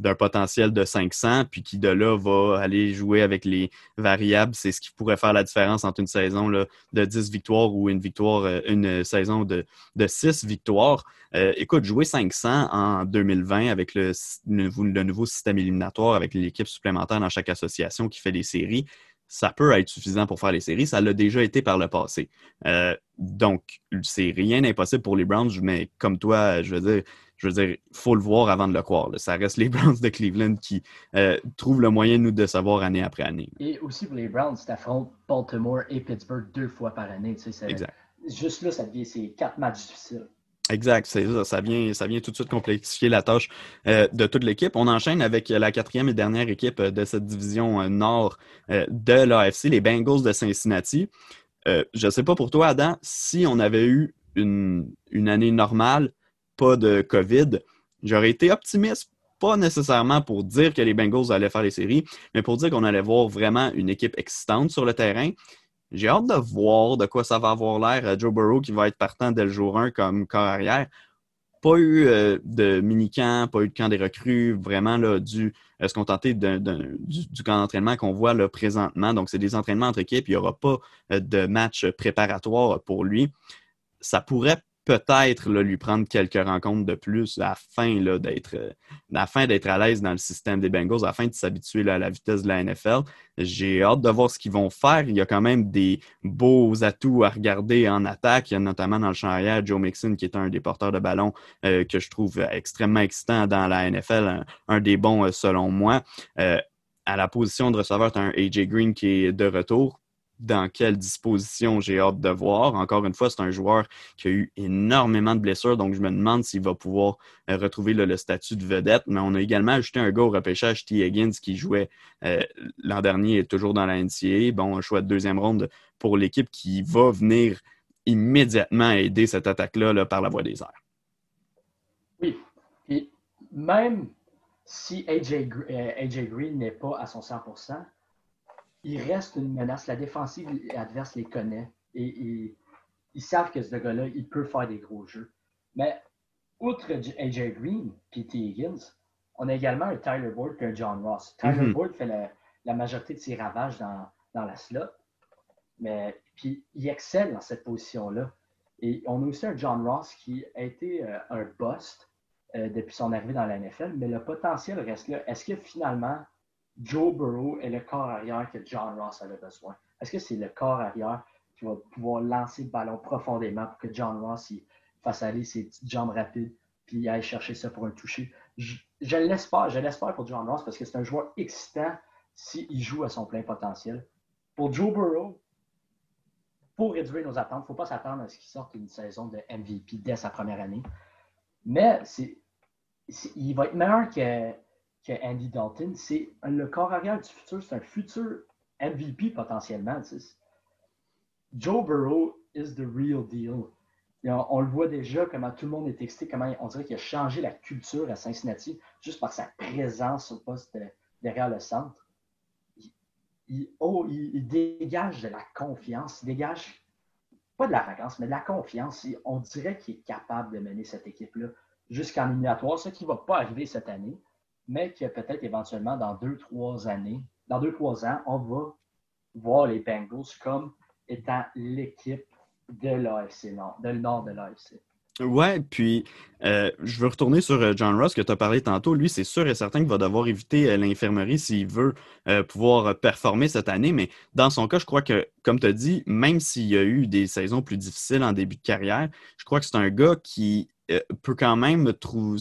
d'un potentiel de 500, puis qui de là va aller jouer avec les variables. C'est ce qui pourrait faire la différence entre une saison là, de 10 victoires ou une victoire, euh, une saison de, de 6 victoires. Euh, écoute, jouer 500 en 2020 avec le, le nouveau système éliminatoire, avec l'équipe supplémentaire dans chaque association qui fait des séries, ça peut être suffisant pour faire les séries. Ça l'a déjà été par le passé. Euh, donc, c'est rien d'impossible pour les Browns, mais comme toi, je veux dire, je veux dire, il faut le voir avant de le croire. Ça reste les Browns de Cleveland qui euh, trouvent le moyen de nous décevoir année après année. Et aussi pour les Browns, tu affrontes Baltimore et Pittsburgh deux fois par année. exact. Juste là, ça devient ces quatre matchs difficiles. Exact, ça. Vient, ça vient tout de suite complexifier la tâche euh, de toute l'équipe. On enchaîne avec la quatrième et dernière équipe de cette division euh, nord euh, de l'AFC, les Bengals de Cincinnati. je ne sais pas pour toi, Adam, si on avait eu une, une année normale, pas de COVID, j'aurais été optimiste pas nécessairement pour dire que les Bengals allaient faire les séries, mais pour dire qu'on allait voir vraiment une équipe excitante sur le terrain. J'ai hâte de voir de quoi ça va avoir l'air. Euh, Joe Burrow qui va être partant dès le jour 1 comme corps arrière. Pas eu euh, de mini-camp, pas eu de camp des recrues, vraiment là, dû à se contenter du, du, camp d'entraînement qu'on voit là, présentement. Donc, c'est des entraînements entre équipes. Il n'y aura pas euh, de match préparatoire pour lui. Ça pourrait peut-être lui prendre quelques rencontres de plus afin d'être euh, d'être à l'aise dans le système des Bengals, afin de s'habituer à la vitesse de la NFL. J'ai hâte de voir ce qu'ils vont faire. Il y a quand même des beaux atouts à regarder en attaque. Il y a notamment dans le champ arrière Joe Mixon, qui est un des porteurs de ballon euh, que je trouve extrêmement excitant dans la NFL, un, des bons euh, selon moi. à la position de receveur, tu as un AJ Green qui est de retour dans quelle disposition j'ai hâte de voir. Encore une fois, c'est un joueur qui a eu énormément de blessures, donc je me demande s'il va pouvoir euh, retrouver le, statut de vedette. Mais on a également ajouté un gars au repêchage, T. Higgins, qui jouait euh, l'an dernier et toujours dans la NCAA. Bon, un choix de deuxième ronde pour l'équipe qui va venir immédiatement aider cette attaque-là par la voie des airs. Oui. Et même si AJ, euh, AJ Green n'est pas à son 100 il reste une menace. La défensive adverse les connaît et, ils savent que ce gars-là, il peut faire des gros jeux. Mais outre AJ Green et T. Higgins, on a également un Tyler Boyd et un John Ross. Tyler mm Boyd fait la, majorité de ses ravages dans, la slot, mais puis il excelle dans cette position-là. Et on a aussi un John Ross qui a été euh, un bust euh, depuis son arrivée dans la NFL, mais le potentiel reste là. Est-ce que finalement, Joe Burrow est le corps arrière que John Ross avait besoin? Est-ce que c'est le corps arrière qui va pouvoir lancer le ballon profondément pour que John Ross fasse aller ses petites jambes rapides puis aille chercher ça pour un toucher? Je, je l'espère, je l'espère pour John Ross parce que c'est un joueur excitant s'il joue à son plein potentiel. Pour Joe Burrow, pour réduire nos attentes, il ne faut pas s'attendre à ce qu'il sorte une saison de MVP dès sa première année. Mais il va être meilleur que que Andy Dalton. C'est le corps arrière du futur. C'est un futur MVP potentiellement. Joe Burrow is the real deal. On, le voit déjà, comment tout le monde est excité, comment on dirait qu'il a changé la culture à Cincinnati juste par sa présence au poste derrière le centre. Oh, il, dégage de la confiance, il dégage pas de la vacances, mais de la confiance. On dirait qu'il est capable de mener cette équipe-là jusqu'en éliminatoire, ce qui ne va pas arriver cette année mais que peut-être éventuellement dans deux, trois années, dans deux, trois ans, on va voir les Bengals comme étant l'équipe de l'AFC Nord, de nord de l'AFC. Ouais, puis euh, je veux retourner sur euh, John Ross que tu as parlé tantôt. Lui, c'est sûr et certain qu'il va devoir éviter euh, l'infirmerie s'il veut pouvoir performer cette année. Mais dans son cas, je crois que, comme tu as dit, même s'il y a eu des saisons plus difficiles en début de carrière, je crois que c'est un gars qui euh, peut quand même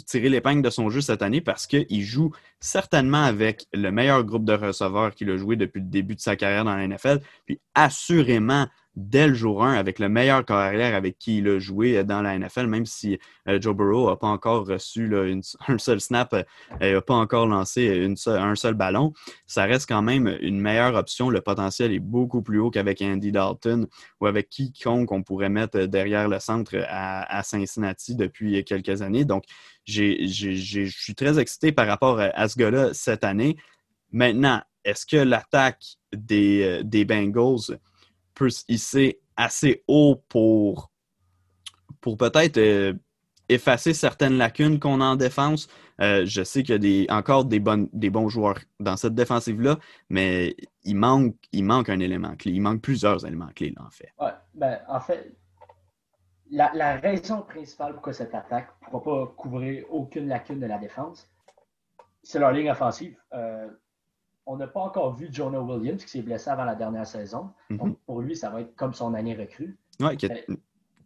tirer l'épingle de son jeu cette année parce qu'il joue certainement avec le meilleur groupe de receveurs qu'il a joué depuis le début de sa carrière dans la NFL, puis assurément dès le jour 1 avec le meilleur carrière avec qui il a joué dans la NFL, même si euh, Joe Burrow n'a pas encore reçu un seul snap, n'a euh, pas encore lancé un seul ballon. Ça reste quand même une meilleure option. Le potentiel est beaucoup plus haut qu'avec Andy Dalton ou avec quiconque on pourrait mettre derrière le centre à, Cincinnati depuis quelques années. Donc, je suis très excité par rapport à, ce gars-là cette année. Maintenant, est-ce que l'attaque euh, des Bengals peut se hisser assez haut pour, pour peut-être euh, effacer certaines lacunes qu'on a en défense. Euh, je sais qu'il y a des, encore des, bonnes, des bons joueurs dans cette défensive-là, mais il manque, il manque un élément clé. Il manque plusieurs éléments clés, en fait. Ouais, ben, en fait, la, la, raison principale pourquoi cette attaque ne pourra pas couvrir aucune lacune de la défense, c'est leur ligne offensive. Euh, on n'a pas encore vu Jonah Williams qui s'est blessé avant la dernière saison. Mm-hmm. Donc, pour lui, ça va être comme son année recrue. Ouais, qui,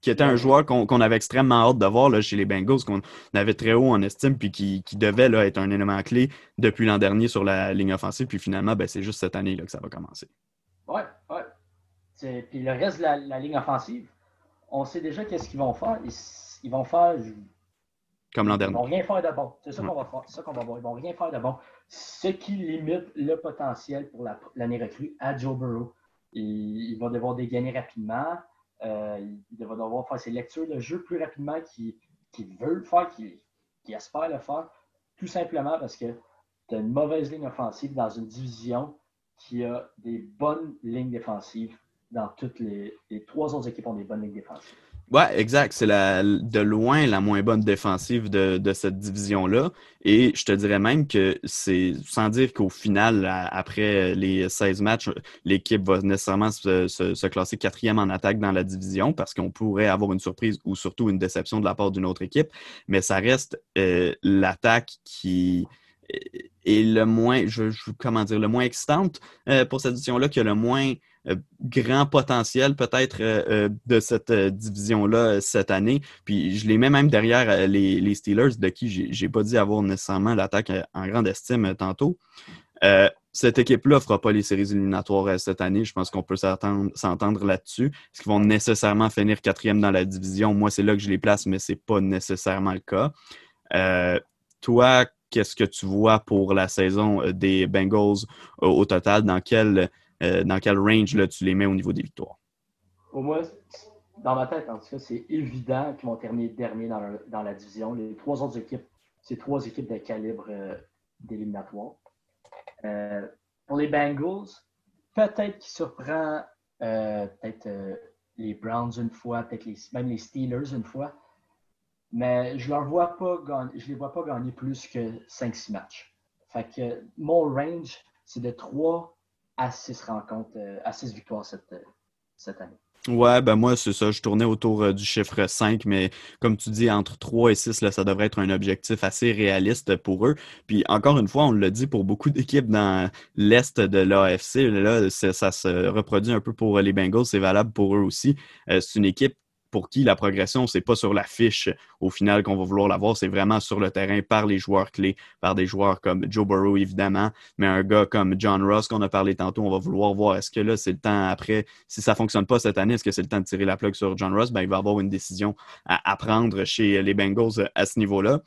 était un joueur qu'on avait extrêmement hâte de voir là, chez les Bengals, qu'on avait très haut en estime, puis qui, devait là, être un élément clé depuis l'an dernier sur la ligne offensive. Puis finalement, ben, c'est juste cette année là, que ça va commencer. Oui, oui. Puis le reste de la, ligne offensive, on sait déjà qu'est-ce qu'ils vont faire. Ils, vont faire. Comme l'an dernier. Ils vont rien faire de bon. C'est ça qu'on va faire. C'est ça qu'on va voir. Ils vont rien faire de bon. Ce qui limite le potentiel pour l'année recrue à Joe Burrow. Il, va devoir dégainer rapidement. Euh, il va devoir faire ses lectures de jeu plus rapidement qu'il veut le faire, qu'il espère le faire. Tout simplement parce que tu as une mauvaise ligne offensive dans une division qui a des bonnes lignes défensives dans toutes les, les trois autres équipes ont des bonnes lignes défensives. Ouais, exact. C'est de loin la moins bonne défensive de, cette division-là. Et je te dirais même que c'est, sans dire qu'au final, après les 16 matchs, l'équipe va nécessairement se, classer quatrième en attaque dans la division parce qu'on pourrait avoir une surprise ou surtout une déception de la part d'une autre équipe. Mais ça reste euh, l'attaque qui est le moins, je, comment dire, le moins excitante euh, pour cette division-là, qui a le moins euh, grand potentiel peut-être euh, de cette division-là cette année. Puis je les mets même derrière les, Steelers, de qui j'ai pas dit avoir nécessairement l'attaque en grande estime tantôt. cette équipe-là ne fera pas les séries éliminatoires cette année. Je pense qu'on peut s'entendre là-dessus. Est-ce qu'ils vont nécessairement finir quatrième dans la division? Moi, c'est là que je les place, mais ce n'est pas nécessairement le cas. toi, qu'est-ce que tu vois pour la saison des Bengals au total? Dans quel euh, dans quel range là, tu les mets au niveau des victoires? Pour moi, dans ma tête, en tout cas, c'est évident qu'ils vont terminer dernier dans, la division. Les trois autres équipes, c'est trois équipes de calibre euh, d'éliminatoire. Euh, pour les Bengals, peut-être qu'ils surprend peut-être les Browns une fois, peut-être même les Steelers une fois. Mais je ne vois pas je les vois pas gagner plus que 5-6 matchs. Fait que mon range, c'est de 3 à 6 rencontres, euh, à 6 victoires cette, euh, cette année. Ouais, ben moi, c'est ça. Je tournais autour euh, du chiffre 5, mais comme tu dis, entre 3 et 6, là, ça devrait être un objectif assez réaliste pour eux. Puis encore une fois, on l'a dit pour beaucoup d'équipes dans l'Est de l'AFC, là, ça se reproduit un peu pour les Bengals, c'est valable pour eux aussi. c'est une équipe pour qui la progression, c'est pas sur la fiche au final qu'on va vouloir l'avoir, c'est vraiment sur le terrain par les joueurs clés, par des joueurs comme Joe Burrow, évidemment, mais un gars comme John Ross qu'on a parlé tantôt, on va vouloir voir est-ce que là, c'est le temps après, si ça fonctionne pas cette année, est-ce que c'est le temps de tirer la plug sur John Ross? Ben, il va avoir une décision à, prendre chez les Bengals à ce niveau-là.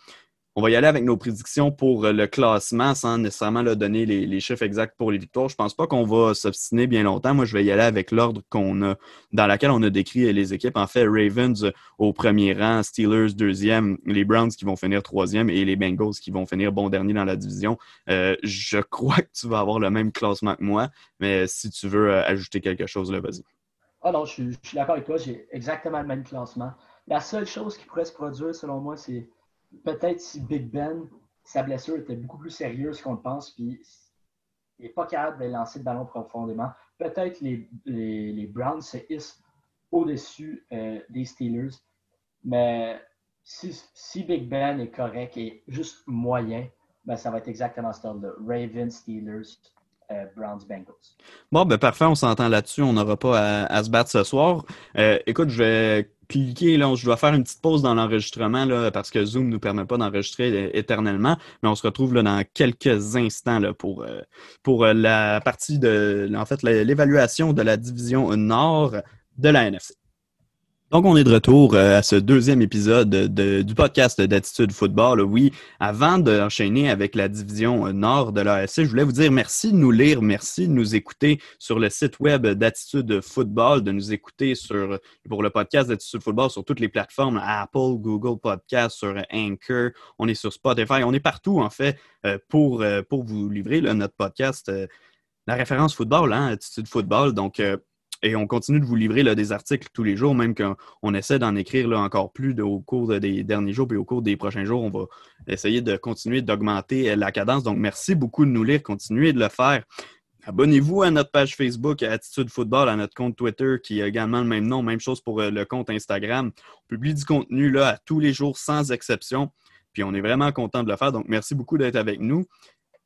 On va y aller avec nos prédictions pour euh, le classement sans nécessairement donner les, chiffres exacts pour les victoires. Je pense pas qu'on va s'obstiner bien longtemps. Moi, je vais y aller avec l'ordre qu'on a, dans laquelle on a décrit les équipes. En fait, Ravens au premier rang, Steelers deuxième, les Browns qui vont finir troisième et les Bengals qui vont finir bon dernier dans la division. Euh, je crois que tu vas avoir le même classement que moi, mais si tu veux euh, ajouter quelque chose, là, vas-y. Ah non, je suis d'accord avec toi. J'ai exactement le même classement. La seule chose qui pourrait se produire, selon moi, c'est peut-être si Big Ben, sa blessure était beaucoup plus sérieuse qu'on le pense, puis il n'est pas capable de lancer le ballon profondément, peut-être les, les, Browns se hissent au-dessus euh, des Steelers. Mais si, Big Ben est correct et juste moyen, ben ça va être exactement ce là Ravens, Steelers, euh, Browns Bengals. Bon, ben parfait, on s'entend là-dessus. On n'aura pas à, se battre ce soir. Euh, écoute, je vais cliquer, là, je dois faire une petite pause dans l'enregistrement parce que Zoom ne nous permet pas d'enregistrer éternellement, mais on se retrouve là, dans quelques instants là, pour, euh, pour la partie de, en fait, l'évaluation de la division nord de la NFC. Donc, on est de retour euh, à ce deuxième épisode du podcast d'Attitude Football. Oui, avant d'enchaîner avec la division nord de l'ASC, je voulais vous dire merci de nous lire, merci de nous écouter sur le site web d'Attitude Football, de nous écouter sur, pour le podcast d'Attitude Football sur toutes les plateformes, Apple, Google Podcast, sur Anchor, on est sur Spotify, on est partout en fait euh, pour, euh, pour vous livrer notre podcast, la référence football, hein, Attitude Football. Donc, et on continue de vous livrer des articles tous les jours, même qu'on essaie d'en écrire encore plus au cours des derniers jours, puis au cours des prochains jours, on va essayer de continuer d'augmenter la cadence. Donc, merci beaucoup de nous lire, continuez de le faire. Abonnez-vous à notre page Facebook Attitude Football, à notre compte Twitter qui a également le même nom, même chose pour le compte Instagram. On publie du contenu là à tous les jours sans exception. Puis on est vraiment content de le faire. Donc, merci beaucoup d'être avec nous.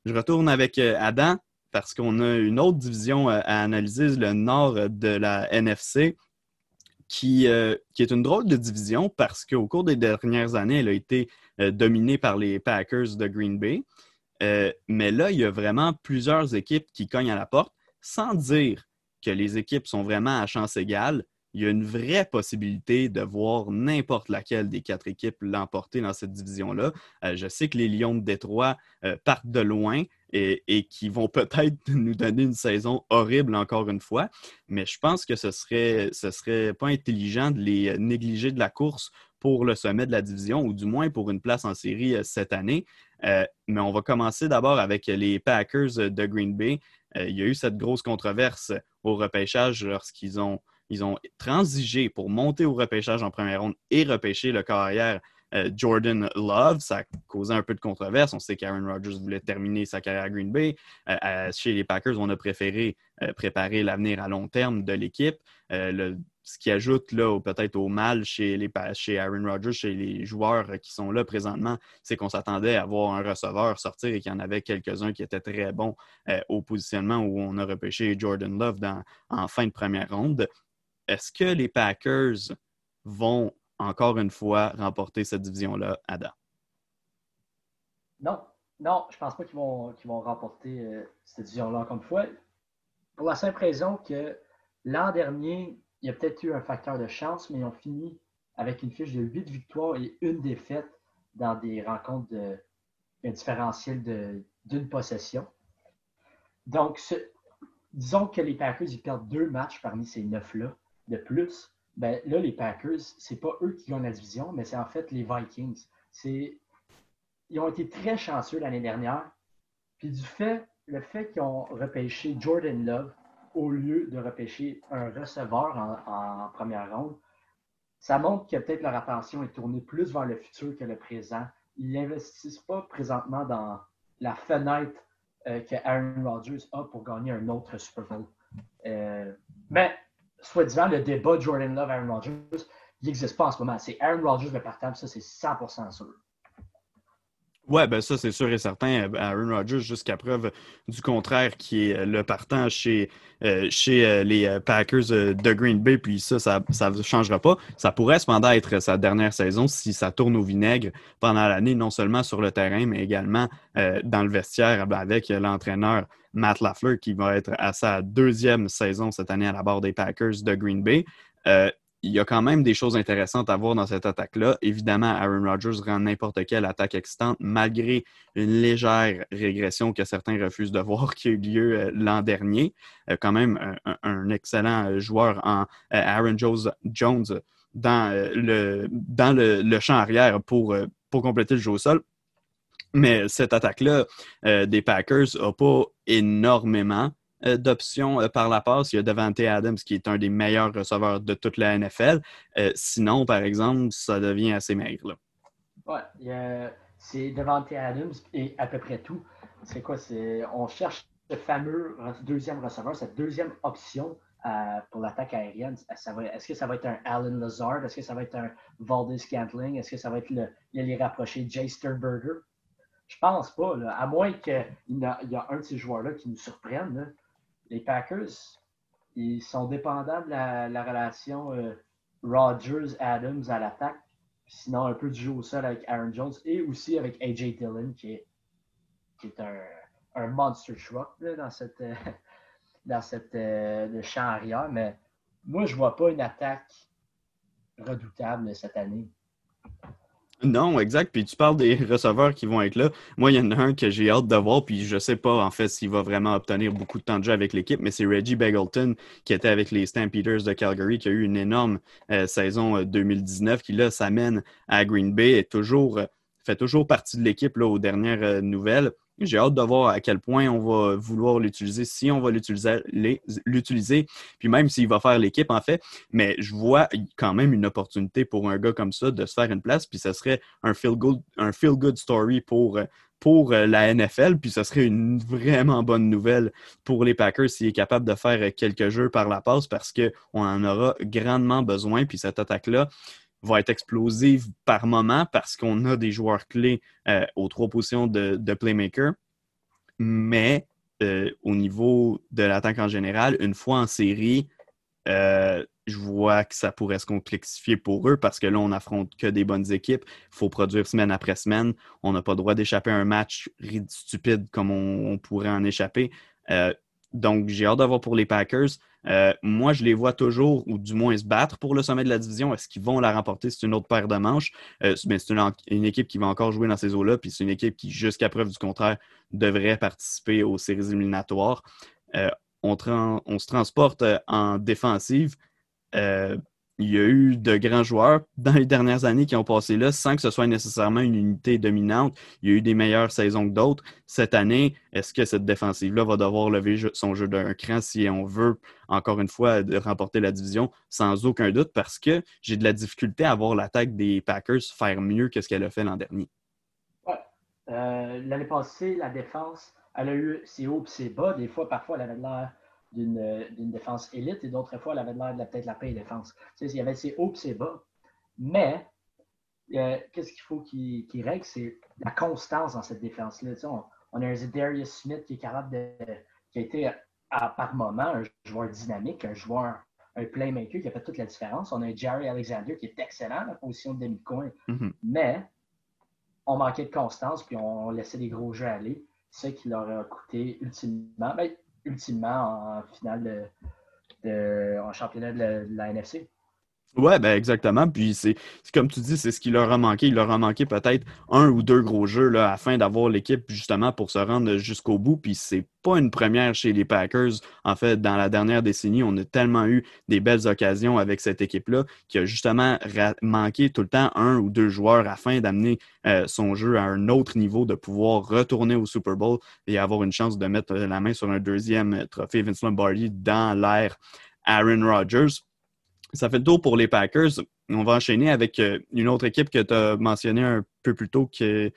Je retourne avec euh, Adam parce qu'on a une autre division euh, à analyser, le nord de la NFC, qui, euh, qui est une drôle de division parce qu'au cours des dernières années, elle a été dominée par les Packers de Green Bay. mais là, il y a vraiment plusieurs équipes qui cognent à la porte, sans dire que les équipes sont vraiment à chance égale il y a une vraie possibilité de voir n'importe laquelle des quatre équipes l'emporter dans cette division-là. Euh, je sais que les Lions de Détroit euh, partent de loin et, qui vont peut-être nous donner une saison horrible encore une fois, mais je pense que ce serait, ce serait pas intelligent de les négliger de la course pour le sommet de la division ou du moins pour une place en série euh, cette année. mais on va commencer d'abord avec les Packers de Green Bay. il y a eu cette grosse controverse au repêchage lorsqu'ils ont ils ont transigé pour monter au repêchage en première ronde et repêcher le carrière euh, Jordan Love. Ça a causé un peu de controverse. On sait qu'Aaron Rodgers voulait terminer sa carrière à Green Bay. Euh, chez les Packers, on a préféré euh, préparer l'avenir à long terme de l'équipe. ce qui ajoute là, peut-être au mal chez, les, chez Aaron Rodgers, chez les joueurs qui sont là présentement, c'est qu'on s'attendait à voir un receveur sortir et qu'il y en avait quelques-uns qui étaient très bons au positionnement où on a repêché Jordan Love en fin de première ronde. Est-ce que les Packers vont encore une fois remporter cette division-là, Adam? Non, non, je ne pense pas qu'ils vont, vont remporter euh, cette division-là encore une fois. Pour la simple raison que l'an dernier, il y a peut-être eu un facteur de chance, mais ils ont fini avec une fiche de 8 victoires et une défaite dans des rencontres de un différentiel d'une possession. Donc, disons que les Packers ils perdent deux matchs parmi ces neuf-là de plus, ben, là, les Packers, c'est pas eux qui gagnent la division, mais c'est en fait les Vikings. Ils ont été très chanceux l'année dernière. Puis du fait, le fait qu'ils ont repêché Jordan Love au lieu de repêcher un receveur en, première ronde, ça montre que peut-être leur attention est tournée plus vers le futur que le présent. Ils n'investissent pas présentement dans la fenêtre euh, que Aaron Rodgers a pour gagner un autre Super Bowl. Euh, mais soi-disant, le débat Jordan Love, Aaron Rodgers, il n'existe pas en ce moment. C'est Aaron Rodgers le partant, ça, c'est 100% sûr. Ouais, ben ça, c'est sûr et certain. Aaron Rodgers, jusqu'à preuve du contraire, qui est le partant chez, euh, chez euh, les Packers de Green Bay, puis ça, ça ne changera pas. Ça pourrait cependant être sa dernière saison si ça tourne au vinaigre pendant l'année, non seulement sur le terrain, mais également euh, dans le vestiaire avec l'entraîneur Matt Lafleur, qui va être à sa deuxième saison cette année à la barre des Packers de Green Bay. Euh, il y a quand même des choses intéressantes à voir dans cette attaque-là. Évidemment, Aaron Rodgers rend n'importe quelle attaque excitante, malgré une légère régression que certains refusent de voir qui a eu lieu euh, l'an dernier. Euh, quand même, un, excellent joueur en Aaron Jones dans, le, dans le, champ arrière pour, pour compléter le jeu au sol. Mais cette attaque-là euh, des Packers n'a pas énormément euh, d'options euh, par la passe. Il y a Devante Adams qui est un des meilleurs receveurs de toute la NFL. sinon, par exemple, ça devient assez maigre. Oui, c'est Devante Adams et à peu près tout. C'est quoi? On cherche ce fameux deuxième receveur, cette deuxième option pour l'attaque aérienne. Est-ce que ça va être un Alan Lazard? Est-ce que ça va être un Valdez Scantling? Est-ce que ça va être le, les rapprocher Jay Sternberger? Je pense pas, à moins qu'il y, a un de ces joueurs-là qui nous surprenne. Les Packers, ils sont dépendants de la, relation euh, Rodgers-Adams à l'attaque, sinon un peu du jeu au sol avec Aaron Jones et aussi avec AJ Dillon, qui est, est un, monster truck dans cette, dans cette euh, champ arrière. Mais moi, je vois pas une attaque redoutable cette année. Non, exact. Puis tu parles des receveurs qui vont être là. Moi, il y en a un que j'ai hâte de voir, puis je sais pas en fait s'il va vraiment obtenir beaucoup de temps de jeu avec l'équipe, mais c'est Reggie Bagleton qui était avec les Stampeders de Calgary, qui a eu une énorme euh, saison 2019, euh, qui là s'amène à Green Bay et toujours, euh, fait toujours partie de l'équipe aux dernières nouvelles. J'ai hâte de voir à quel point on va vouloir l'utiliser, si on va l'utiliser, puis même s'il va faire l'équipe, en fait. Mais je vois quand même une opportunité pour un gars comme ça de se faire une place, puis ce serait un feel-good feel -good story pour, pour la NFL, puis ce serait une vraiment bonne nouvelle pour les Packers s'il est capable de faire quelques jeux par la passe parce qu'on en aura grandement besoin, puis cette attaque-là, va être explosive par moment parce qu'on a des joueurs clés euh, aux trois positions de, playmaker. Mais euh, au niveau de l'attaque en général, une fois en série, euh, je vois que ça pourrait se complexifier pour eux parce que là, on n'affronte que des bonnes équipes. Il faut produire semaine après semaine. On n'a pas le droit d'échapper à un match stupide comme on, pourrait en échapper. donc, j'ai hâte d'avoir pour les Packers. Euh, moi, je les vois toujours, ou du moins se battre pour le sommet de la division. Est-ce qu'ils vont la remporter? C'est une autre paire de manches. Euh, c'est une, équipe qui va encore jouer dans ces eaux-là, puis c'est une équipe qui, jusqu'à preuve du contraire, devrait participer aux séries éliminatoires. Euh, on, on, se transporte en défensive il y a eu de grands joueurs dans les dernières années qui ont passé là sans que ce soit nécessairement une unité dominante. Il y a eu des meilleures saisons que d'autres. Cette année, est-ce que cette défensive-là va devoir lever son jeu d'un cran si on veut, encore une fois, remporter la division? Sans aucun doute, parce que j'ai de la difficulté à voir l'attaque des Packers faire mieux que ce qu'elle a fait l'an dernier. Ouais. Euh, l'année passée, la défense, elle a eu ses hauts et ses bas. Des fois, parfois, elle avait l'air d'une défense élite et d'autres fois, elle avait l'air de peut-être la paix défense. Tu sais, il y avait ses hauts et ses bas. Mais euh, qu'est-ce qu'il faut qu'il règle, c'est la constance dans cette défense-là. Tu sais, on, a un Darius Smith qui est capable de. qui a été à, par moment un joueur dynamique, un joueur, un playmaker qui a fait toute la différence. On a un Jerry Alexander qui est excellent à la position de demi-coin. Mm-hmm. Mais on manquait de constance puis on laissait des gros jeux aller. Ce qui leur a coûté ultimement. Ben, ultimement en finale de, en championnat de la NFC. Ouais, ben exactement. Puis c'est comme tu dis, c'est ce qui leur a manqué. Il leur a manqué peut-être un ou deux gros jeux là, afin d'avoir l'équipe justement pour se rendre jusqu'au bout. Puis c'est pas une première chez les Packers. En fait, dans la dernière décennie, on a tellement eu des belles occasions avec cette équipe-là qui a justement manqué tout le temps un ou deux joueurs afin d'amener euh, son jeu à un autre niveau, de pouvoir retourner au Super Bowl et avoir une chance de mettre la main sur un deuxième trophée Vince Lombardi dans l'ère Aaron Rodgers ça fait le tour pour les Packers. On va enchaîner avec euh, une autre équipe que tu as mentionnée un peu plus tôt, que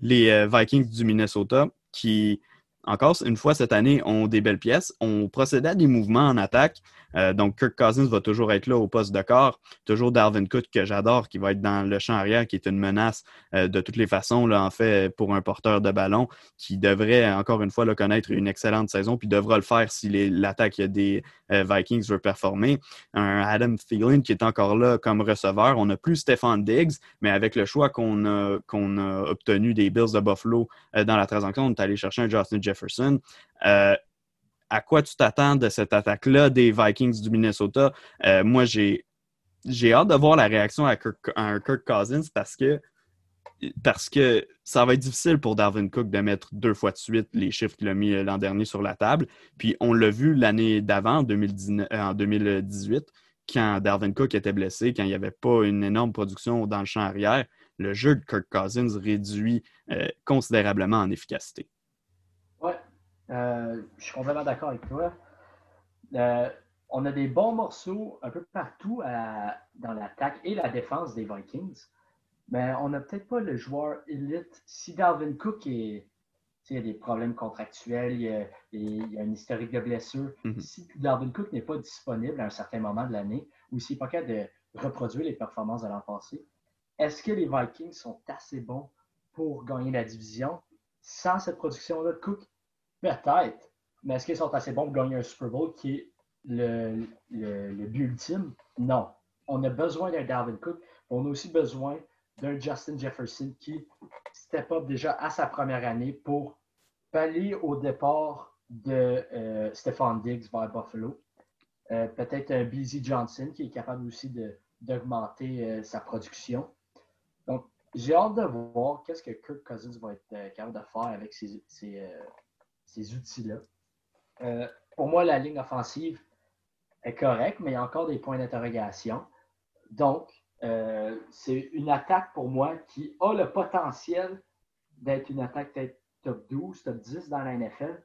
les euh, Vikings du Minnesota, qui encore une fois cette année, ont des belles pièces. On procédait à des mouvements en attaque. Euh, donc, Kirk Cousins va toujours être là au poste de corps. Toujours Darwin Cook, que j'adore, qui va être dans le champ arrière, qui est une menace euh, de toutes les façons, là, en fait, pour un porteur de ballon, qui devrait, encore une fois, le connaître une excellente saison, puis devra le faire si l'attaque des euh, Vikings veut performer. Un Adam Thielen qui est encore là comme receveur. On n'a plus Stefan Diggs, mais avec le choix qu'on a, obtenu des Bills de Buffalo dans la transaction, on est allé chercher un Justin Jefferson à quoi tu t'attends de cette attaque-là des Vikings du Minnesota? Euh, moi, j'ai, hâte de voir la réaction à Kirk, Cousins parce que, parce que ça va être difficile pour Darwin Cook de mettre deux fois de suite les chiffres qu'il a mis euh, l'an dernier sur la table. Puis on l'a vu l'année d'avant, en, 2018, quand Darwin Cook était blessé, quand il n'y avait pas une énorme production dans le champ arrière, le jeu de Kirk Cousins réduit considérablement en efficacité. Euh, je suis complètement d'accord avec toi. Euh, on a des bons morceaux un peu partout dans l'attaque et la défense des Vikings, mais on n'a peut-être pas le joueur élite. Si Dalvin Cook est, il y a des problèmes contractuels, il y a, un historique de blessure. Mm-hmm. Si Dalvin Cook n'est pas disponible à un certain moment de l'année, ou s'il n'est pas capable de reproduire les performances de l'an passé, est-ce que les Vikings sont assez bons pour gagner la division sans cette production-là de Cook? Peut-être. Mais est-ce qu'ils sont assez bons pour gagner un Super Bowl qui est le, but ultime? Non. On a besoin d'un Dalvin Cook. On a aussi besoin d'un Justin Jefferson qui step up déjà à sa première année pour pallier au départ de euh, Stephon Diggs vers Buffalo. Euh, peut-être un BZ Johnson qui est capable aussi d'augmenter euh, sa production. Donc, j'ai hâte de voir qu'est-ce que Kirk Cousins va être capable de faire avec ses, ces outils-là. Euh, pour moi, la ligne offensive est correcte, mais il y a encore des points d'interrogation. Donc, euh, c'est une attaque pour moi qui a le potentiel d'être une attaque peut-être top 12, top 10 dans la NFL,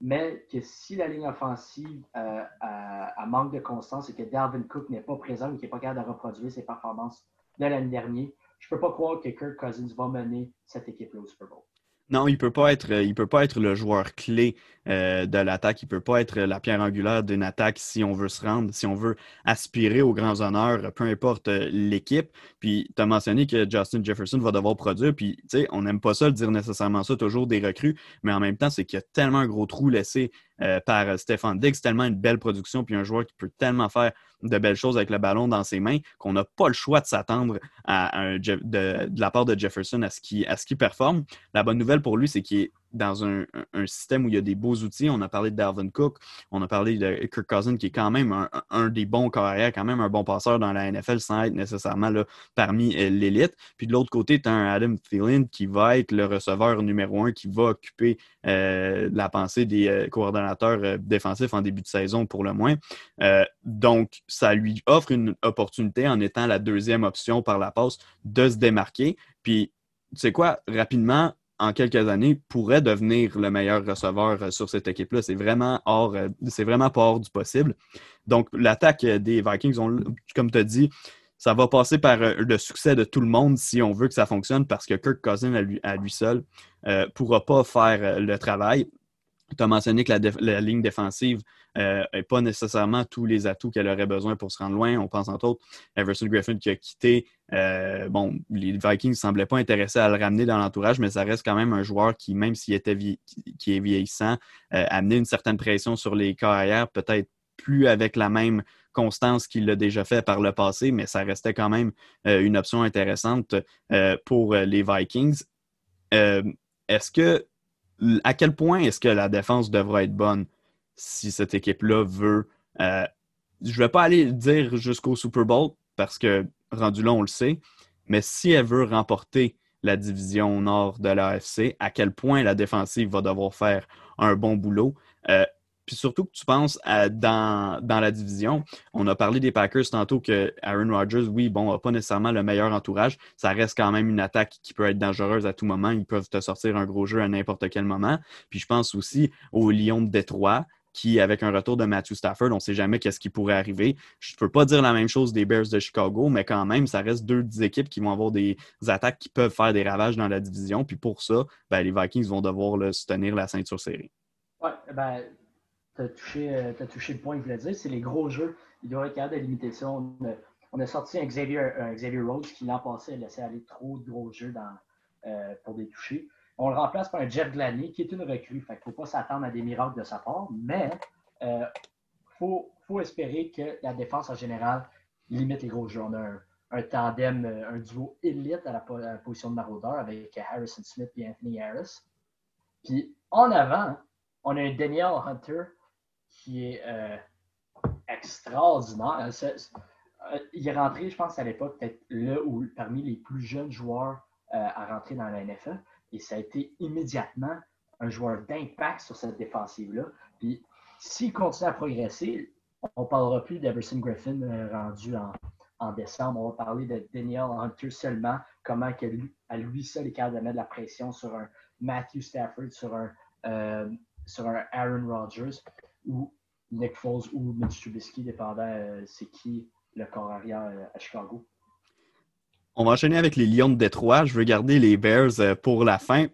mais que si la ligne offensive euh, a, manque de constance et que Dalvin Cook n'est pas présent ou qu'il n'est pas capable de reproduire ses performances de l'année dernière, je ne peux pas croire que Kirk Cousins va mener cette équipe-là au Super Bowl. Non, il peut pas être, peut pas être le joueur clé euh, de l'attaque. Il peut pas être la pierre angulaire d'une attaque si on veut se rendre, si on veut aspirer aux grands honneurs, peu importe euh, l'équipe. Puis tu as mentionné que Justin Jefferson va devoir produire. Puis tu sais, on n'aime pas ça le dire nécessairement ça, toujours des recrues, mais en même temps, c'est qu'il y a tellement un gros trou laissé euh, par Stéphane Diggs, tellement une belle production, puis un joueur qui peut tellement faire de belles choses avec le ballon dans ses mains qu'on n'a pas le choix de s'attendre à, de, la part de Jefferson à ce qu'il performe. La bonne nouvelle pour lui, c'est qu'il est dans un, système où il y a des beaux outils. On a parlé de Dalvin Cook, on a parlé de Kirk Cousins, qui est quand même un, des bons carrières, quand même un bon passeur dans la NFL sans être nécessairement là, parmi euh, l'élite. Puis de l'autre côté, tu as un Adam Thielen qui va être le receveur numéro un, qui va occuper euh, la pensée des euh, coordonnateurs défensifs en début de saison pour le moins. donc, ça lui offre une opportunité en étant la deuxième option par la passe de se démarquer. Puis, tu sais quoi, rapidement, en quelques années, pourrait devenir le meilleur receveur euh, sur cette équipe-là. C'est vraiment hors, euh, c'est vraiment pas hors du possible. Donc, l'attaque des Vikings, comme tu as dit, ça va passer par euh, le succès de tout le monde si on veut que ça fonctionne parce que Kirk Cousins à lui seul ne pourra pas faire le travail. Tu as mentionné que la, ligne défensive n'a euh, pas nécessairement tous les atouts qu'elle aurait besoin pour se rendre loin. On pense entre autres à Everson Griffin qui a quitté. Euh, bon, les Vikings ne semblaient pas intéressés à le ramener dans l'entourage, mais ça reste quand même un joueur qui, même s'il était qui est vieillissant, euh, amenait une certaine pression sur les carrières, peut-être plus avec la même constance qu'il l'a déjà fait par le passé, mais ça restait quand même une option intéressante pour les Vikings. Est-ce que à quel point est-ce que la défense devra être bonne? Si cette équipe-là veut. Euh, je ne vais pas aller dire jusqu'au Super Bowl parce que rendu là, on le sait, mais si elle veut remporter la division nord de l'AFC, à quel point la défensive va devoir faire un bon boulot? Euh, puis surtout que tu penses dans, la division, on a parlé des Packers tantôt que Aaron Rodgers, oui, bon, n'a pas nécessairement le meilleur entourage. Ça reste quand même une attaque qui peut être dangereuse à tout moment. Ils peuvent te sortir un gros jeu à n'importe quel moment. Puis je pense aussi aux Lions de Détroit qui, avec un retour de Matthew Stafford, on ne sait jamais qu'est-ce qui pourrait arriver. Je ne peux pas dire la même chose des Bears de Chicago, mais quand même, ça reste deux équipes qui vont avoir des attaques qui peuvent faire des ravages dans la division. Puis pour ça, ben, les Vikings vont devoir là, se tenir la ceinture serrée. Oui, ben, tu as, touché, touché le point que je voulais dire, c'est les gros jeux. Il doit être capable de limiter ça. On a, sorti un Xavier, Xavier Rhodes qui l'an passé a aller trop de gros jeux euh, pour des touchés. On le remplace par un Jeff Glaney qui est une recrue. Il ne faut pas s'attendre à des miracles de sa part, mais il euh, faut, espérer que la défense en général limite les gros jeux. On a un, tandem, euh, un duo élite à la, position de maraudeur avec Harrison Smith et Anthony Harris. Puis en avant, on a un Daniel Hunter qui est euh, extraordinaire. Il est rentré, je pense, à l'époque, peut-être là où parmi les plus jeunes joueurs à rentrer dans la NFL. Et ça a été immédiatement un joueur d'impact sur cette défensive-là. Puis s'il continue à progresser, on ne parlera plus d'Everson Griffin rendu en, décembre. On va parler de Daniel Hunter seulement, comment à lui seul est capable de mettre la pression sur un Matthew Stafford, sur un, sur un Aaron Rodgers ou Nick Foles ou Mitch Trubisky, dépendant euh, c'est qui le corps arrière euh, à Chicago. On va enchaîner avec les Lions de Détroit. Je veux garder les Bears euh, pour la fin.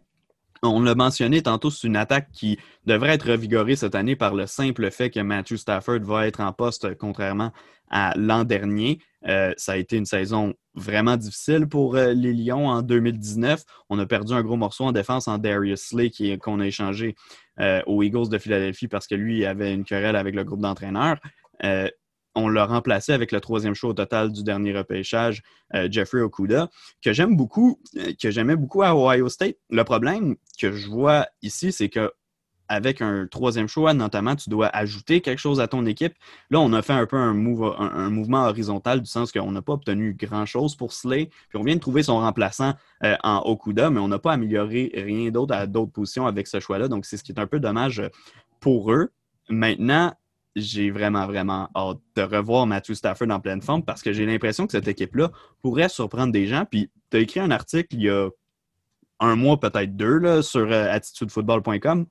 On l'a mentionné tantôt, c'est une attaque qui devrait être revigorée cette année par le simple fait que Matthew Stafford va être en poste, contrairement à l'an dernier. ça a été une saison vraiment difficile pour les Lions en 2019. On a perdu un gros morceau en défense en Darius Slay qu'on a échangé euh, aux Eagles de Philadelphie parce que lui avait une querelle avec le groupe d'entraîneurs. Euh, on l'a remplacé avec le troisième choix au total du dernier repêchage, euh, Jeffrey Okuda, que j'aime beaucoup, que j'aimais beaucoup à Ohio State. Le problème que je vois ici, c'est que avec un troisième choix, notamment, tu dois ajouter quelque chose à ton équipe. Là, on a fait un peu un, mouvement horizontal du sens qu'on n'a pas obtenu grand-chose pour Slay. Puis on vient de trouver son remplaçant euh, en Okuda, mais on n'a pas amélioré rien d'autre à d'autres positions avec ce choix-là. Donc, c'est ce qui est un peu dommage pour eux. Maintenant, j'ai vraiment, vraiment hâte de revoir Matthew Stafford en pleine forme parce que j'ai l'impression que cette équipe-là pourrait surprendre des gens. Puis, tu as écrit un article il y a un mois, peut-être deux, là, sur attitudefootball.com,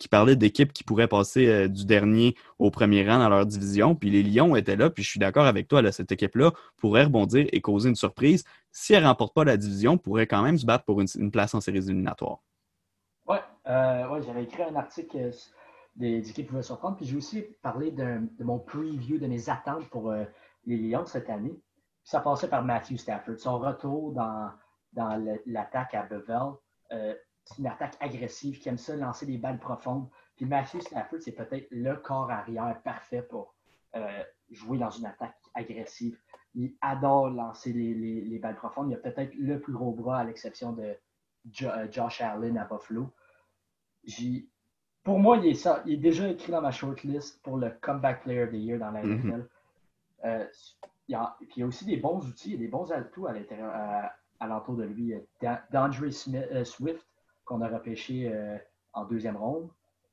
qui parlait d'équipes qui pourraient passer du dernier au premier rang dans leur division. Puis les Lions étaient là, puis je suis d'accord avec toi, cette équipe-là pourrait rebondir et causer une surprise. Si elle ne remporte pas la division, pourrait quand même se battre pour une, place en séries éliminatoires. Oui, ouais, j'avais écrit un article des, qui surprendre. Puis j'ai aussi parlé de, mon preview, de mes attentes pour les Lions cette année. ça passait par Matthew Stafford. Son retour dans, dans l'attaque à Bevel, euh, c'est une attaque agressive qui aime ça lancer des balles profondes. Puis Matthew Stafford, c'est peut-être le corps arrière parfait pour euh, jouer dans une attaque agressive. Il adore lancer les, balles profondes. Il a peut-être le plus gros bras à l'exception de euh, Josh Allen à Buffalo. Pour moi, il est, ça, il est déjà écrit dans ma shortlist pour le Comeback Player of the Year dans la NFL. Mm-hmm. Euh, il, y a, puis il y a aussi des bons outils, et des bons atouts à l'intérieur, à, l'entour de lui. D'Andre euh, Swift, qu'on a repêché euh, en deuxième ronde.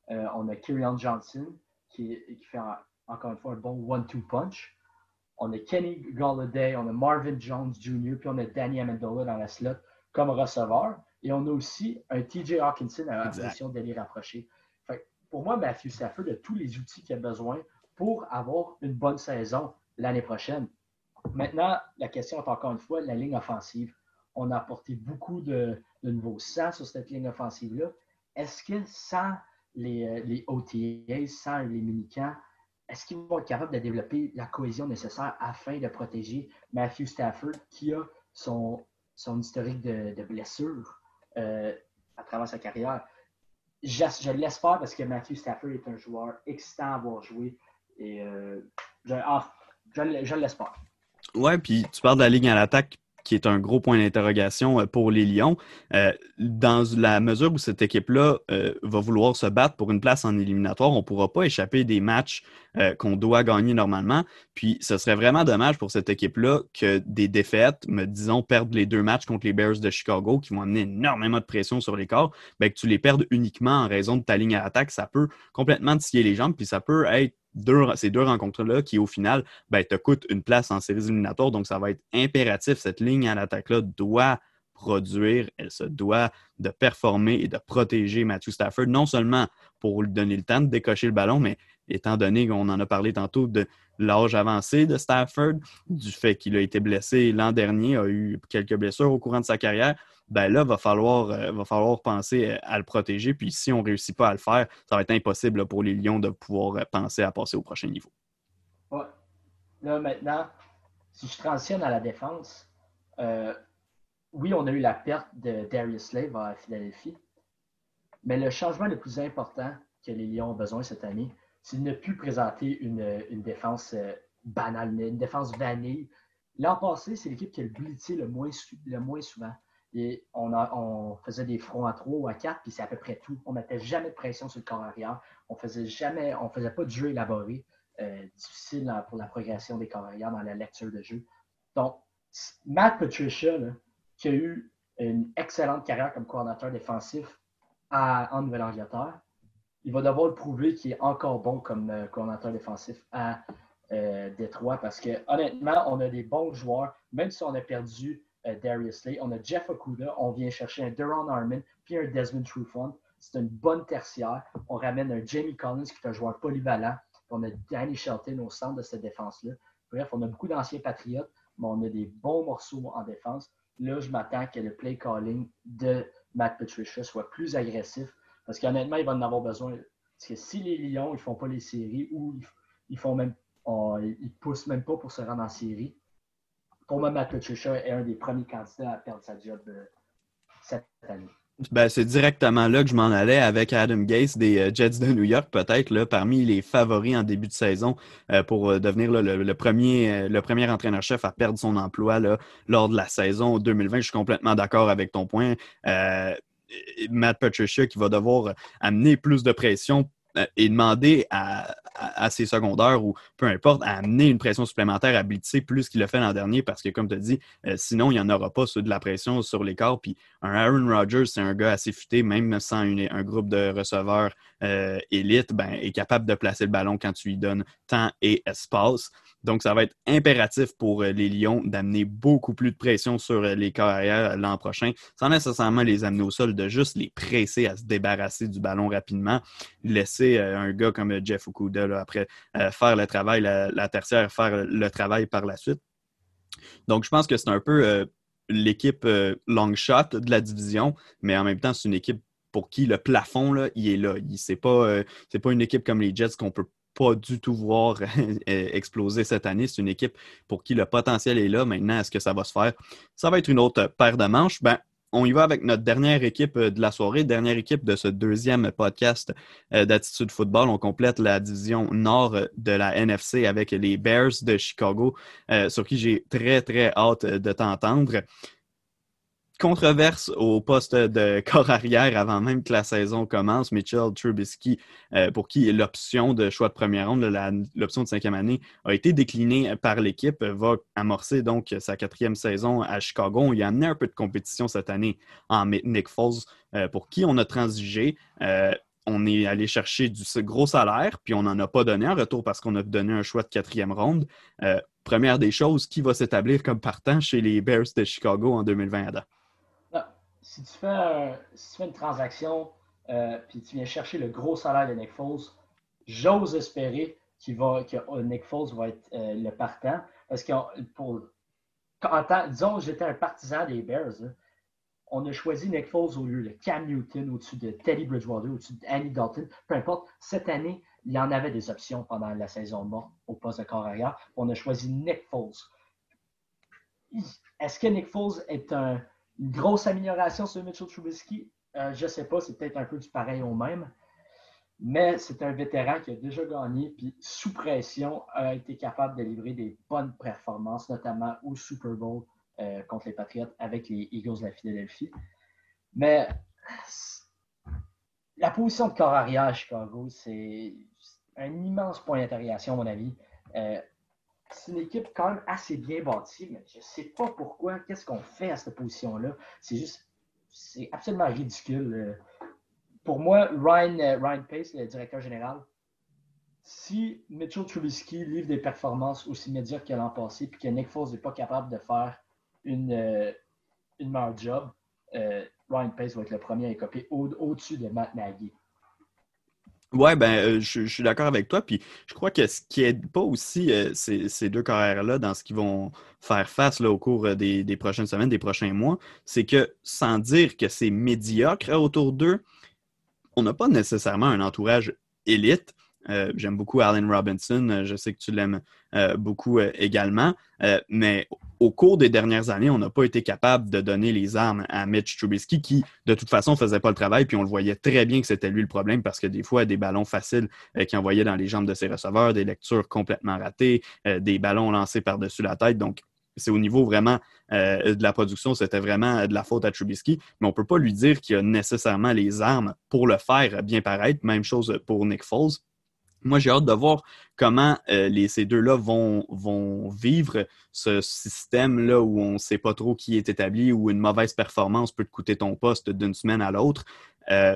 on a Kyrian Johnson, qui, qui fait encore une fois un bon one-two punch. On a Kenny Galladay, on a Marvin Jones Jr., puis on a Danny Amendola dans la slot comme receveur. Et on a aussi un TJ Hawkinson à la position d'aller rapprocher. Pour moi, Matthew Stafford a tous les outils qu'il a besoin pour avoir une bonne saison l'année prochaine. Maintenant, la question est encore une fois la ligne offensive. On a apporté beaucoup de, nouveaux sang sur cette ligne offensive-là. Est-ce que sans les, euh, les OTA, sans les minicamps, est-ce qu'ils vont être capables de développer la cohésion nécessaire afin de protéger Matthew Stafford, qui a son, son historique de, blessures euh, à travers sa carrière? Je, l'espère parce que Matthew Stafford est un joueur excitant à avoir joué. Et euh, ah, je, l'espère. Ouais, puis tu parles de la ligne à l'attaque qui est un gros point d'interrogation euh, pour les Lions. Euh, dans la mesure où cette équipe-là euh, va vouloir se battre pour une place en éliminatoire, on ne pourra pas échapper des matchs qu'on doit gagner normalement. Puis ce serait vraiment dommage pour cette équipe-là que des défaites, me disons, perdre les deux matchs contre les Bears de Chicago qui vont amener énormément de pression sur les corps, ben, que tu les perdes uniquement en raison de ta ligne à l'attaque, ça peut complètement te les jambes, puis ça peut être ces deux rencontres-là qui, au final, ben, te coûtent une place en séries éliminatoires. Donc, ça va être impératif. Cette ligne à l'attaque-là doit produire, elle se doit de performer et de protéger Matthew Stafford, non seulement pour lui donner le temps de décocher le ballon, mais étant donné qu'on en a parlé tantôt de l'âge avancé de Stafford, du fait qu'il a été blessé l'an dernier, a eu quelques blessures au courant de sa carrière, ben là, va falloir, euh, va falloir penser euh, à le protéger. Puis si on ne réussit pas à le faire, ça va être impossible pour les Lions de pouvoir euh, penser à passer au prochain niveau. Là, maintenant, si je transitionne à la défense, oui, on a eu la perte de Darius Slave à Philadelphie, mais le changement le plus important que les Lions ont besoin cette année, c'est de ne plus présenter une, défense banale, une défense vanille. L'an passé, c'est l'équipe qui a le le moins, souvent. On, faisait des fronts à 3 ou à 4, puis c'est à peu près tout. On mettait jamais de pression sur le corps arrière. On faisait jamais, on faisait pas de jeu élaboré, euh, difficile pour la progression des corps arrière dans la lecture de jeu. Donc, Matt Patricia, qui a eu une excellente carrière comme coordinateur défensif en Nouvelle-Angleterre, il va devoir le prouver qu'il est encore bon comme euh, coordinateur défensif à euh, Détroit parce que honnêtement, on a des bons joueurs, même si on a perdu euh, Darius Slay. On a Jeff Okuda, on vient chercher un Duron Armin, puis un Desmond Trufant. C'est une bonne tertiaire. On ramène un Jamie Collins qui est un joueur polyvalent. On a Danny Shelton au centre de cette défense-là. Bref, on a beaucoup d'anciens patriotes, mais on a des bons morceaux en défense. Là, je m'attends que le play calling de Matt Patricia soit plus agressif parce qu'honnêtement, il va en avoir besoin. Parce que si les Lions ne font pas les séries ou ils, font même, ils poussent même pas pour se rendre en série, pour moi, Matt Patricia est un des premiers candidats à perdre sa job euh, cette année. Ben, c'est directement là que je m'en allais avec Adam Gase des euh, Jets de New York, peut-être parmi les favoris en début de saison euh, pour devenir le, premier, le premier entraîneur-chef à perdre son emploi lors de la saison 2020. Je suis complètement d'accord avec ton point. Matt Patricia qui va devoir amener plus de pression et demander à, à, ses secondaires ou peu importe, à amener une pression supplémentaire à blitzer plus qu'il l'a fait l'an dernier parce que, comme tu as dit, euh, sinon, il n'y en aura pas de la pression sur les corps. Puis un Aaron Rodgers, c'est un gars assez futé, même sans un groupe de receveurs euh, élite, ben, est capable de placer le ballon quand tu lui donnes temps et espace. Donc, ça va être impératif pour euh, les Lions d'amener beaucoup plus de pression sur les carrières l'an prochain, sans nécessairement les amener au sol, de juste les presser à se débarrasser du ballon rapidement, laisser un gars comme Jeff Okuda après faire le travail, la, tertiaire, faire le travail par la suite. Donc, je pense que c'est un peu l'équipe long shot de la division, mais en même temps, c'est une équipe pour qui le plafond, là, il est là. Ce n'est pas, pas une équipe comme les Jets qu'on peut pas du tout voir euh, exploser cette année. C'est une équipe pour qui le potentiel est là. Maintenant, est-ce que ça va se faire? Ça va être une autre paire de manches. Ben, on y va avec notre dernière équipe euh, de la soirée, dernière équipe de ce deuxième podcast euh, d'Attitude Football. On complète la division nord de la NFC avec les Bears de Chicago, sur qui j'ai très, très hâte de t'entendre controverse au poste de corps arrière avant même que la saison commence. Mitchell Trubisky, euh, pour qui l'option de choix de première ronde, l'option de cinquième année, a été déclinée par l'équipe, va amorcer donc sa quatrième saison à Chicago. Y a amené un peu de compétition cette année en Nick Foles, euh, pour qui on a transigé. Euh, on est allé chercher du gros salaire, puis on n'en a pas donné en retour parce qu'on a donné un choix de quatrième ronde. première des choses, qui va s'établir comme partant chez les Bears de Chicago en 2020, Adam? Si tu fais, une transaction euh, puis tu viens chercher le gros salaire de Nick Foles, j'ose espérer va, que euh, Nick Foles va être euh, le partant. Parce que pour, disons j'étais un partisan des Bears, hein, on a choisi Nick Foles au lieu de Cam Newton, au-dessus de Teddy Bridgewater, au-dessus d'Annie Dalton. Peu importe, cette année, il y en avait des options pendant la saison morte au poste de corps arrière. On a choisi Nick Foles. Est-ce que Nick Foles est un, une grosse amélioration sur Mitchell Trubisky. Euh, je ne sais pas, c'est peut-être un peu du pareil au même. Mais c'est un vétéran qui a déjà gagné, puis sous pression, a été capable de livrer des bonnes performances, notamment au Super Bowl euh, contre les Patriots avec les Eagles de la Philadelphie. Mais la position de corps arrière à Chicago, c'est un immense point d'interrogation, à mon avis. Euh, c'est une équipe quand même assez bien bâtie, mais je ne sais pas pourquoi, qu'est-ce qu'on fait à cette position-là. C'est juste, c'est absolument ridicule. Euh. Pour moi, Ryan, euh, Ryan Pace, le directeur général, si Mitchell Trubisky livre des performances aussi médiocres que l'an passé, puis que Nick Foles n'est pas capable de faire une, euh, une meilleure job, Ryan Pace va être le premier à écoper au-dessus de Matt Nagy. Oui, ben, euh, je, suis d'accord avec toi. Puis je crois que ce qui n'aide pas aussi euh, ces, deux carrières-là dans ce qu'ils vont faire face là, au cours euh, des, prochaines semaines, des prochains mois, c'est que sans dire que c'est médiocre autour d'eux, on n'a pas nécessairement un entourage élite. J'aime beaucoup Allen Robinson, je sais que tu l'aimes beaucoup également, mais au cours des dernières années, on n'a pas été capable de donner les armes à Mitch Trubisky, qui, de toute façon, ne faisait pas le travail, puis on le voyait très bien que c'était lui le problème, parce que des fois, des ballons faciles euh, qui envoyaient dans les jambes de ses receveurs, des lectures complètement ratées, euh, des ballons lancés par-dessus la tête. Donc, c'est au niveau vraiment euh, de la production, c'était vraiment de la faute à Trubisky, mais on ne peut pas lui dire qu'il a nécessairement les armes pour le faire bien paraître. Même chose pour Nick Foles. Moi, j'ai hâte de voir comment euh, ces deux-là vont, vivre ce système-là où on ne sait pas trop qui est établi, où une mauvaise performance peut te coûter ton poste d'une semaine à l'autre. Euh,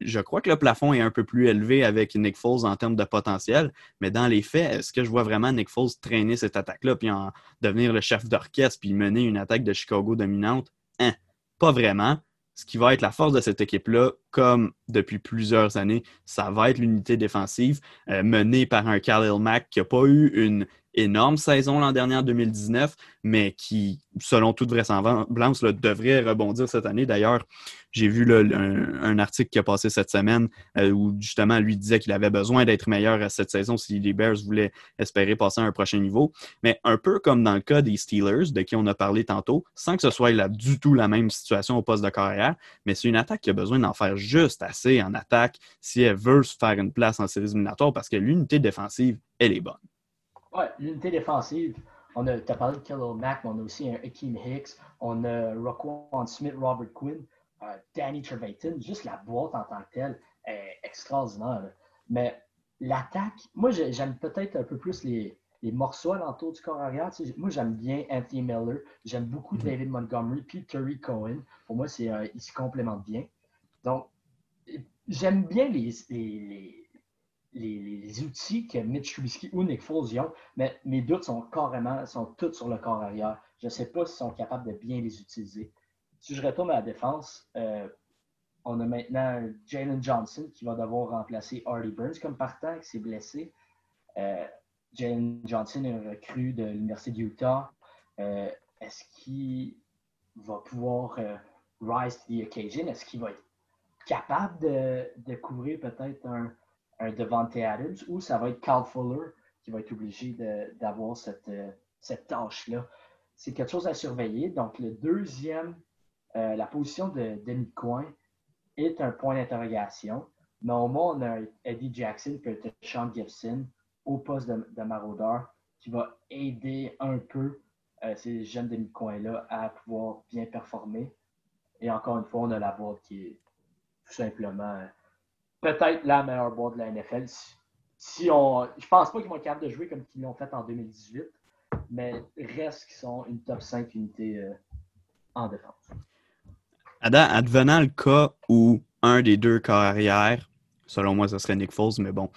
je crois que le plafond est un peu plus élevé avec Nick Foles en termes de potentiel, mais dans les faits, est-ce que je vois vraiment Nick Foles traîner cette attaque-là, puis en devenir le chef d'orchestre, puis mener une attaque de Chicago dominante? Hein, pas vraiment ce qui va être la force de cette équipe-là, comme depuis plusieurs années, ça va être l'unité défensive euh, menée par un Khalil Mack qui n'a pas eu une énorme saison l'an dernier en 2019, mais qui, selon toute vraisemblance, là, devrait rebondir cette année. D'ailleurs, j'ai vu un, article qui a passé cette semaine euh, où justement lui disait qu'il avait besoin d'être meilleur à cette saison si les Bears voulaient espérer passer à un prochain niveau. Mais un peu comme dans le cas des Steelers, de qui on a parlé tantôt, sans que ce soit là, du tout la même situation au poste de carrière, mais c'est une attaque qui a besoin d'en faire juste assez en attaque si elle veut se faire une place en séries éliminatoires parce que l'unité défensive, elle est bonne. Oui, l'unité défensive. On a, tu as parlé de Khalil Mack, mais on a aussi un Akeem Hicks, on a Roquan Smith, Robert Quinn, euh, Danny Trevathan. Juste la boîte en tant que telle est extraordinaire. Mais l'attaque, moi, j'aime peut-être un peu plus les, les morceaux alentour du corps arrière. moi, j'aime bien Anthony Miller. J'aime beaucoup mhm. David Montgomery. Puis Terry Cohen. Pour moi, c'est, euh, ils se complémentent bien. Donc, j'aime bien les, les, les, outils que Mitch Trubisky ou Nick Foles ont, mais mes doutes sont carrément, sont tous sur le corps arrière. Je ne sais pas s'ils sont capables de bien les utiliser. Si je retourne à la défense, euh, on a maintenant Jalen Johnson qui va devoir remplacer Hardy Burns comme partant, qui s'est blessé. Euh, Jalen Johnson est recrue de l'Université de Utah. Euh, est-ce qu'il va pouvoir rise to the occasion? Est-ce qu'il va être capable de couvrir peut-être un, un Devante Adams ou ça va être Carl Fuller qui va être obligé d'avoir cette, euh, cette tâche-là. C'est quelque chose à surveiller. Donc, le deuxième, euh, la position de demi-coin est un point d'interrogation. Mais au moins, on a Eddie Jackson peut être Sean Gibson au poste de, de maraudeur qui va aider un peu euh, ces jeunes demi-coins-là à pouvoir bien performer. Et encore une fois, on a la voix qui est tout simplement peut-être la meilleure boîte de la NFL. Si, on, je pense pas qu'ils vont être capables de jouer comme ils l'ont fait en 2018, mais reste qu'ils sont une top 5 unité euh, en défense. Adam, advenant le cas où un des deux carrières, selon moi, ce serait Nick Foles, mais bon,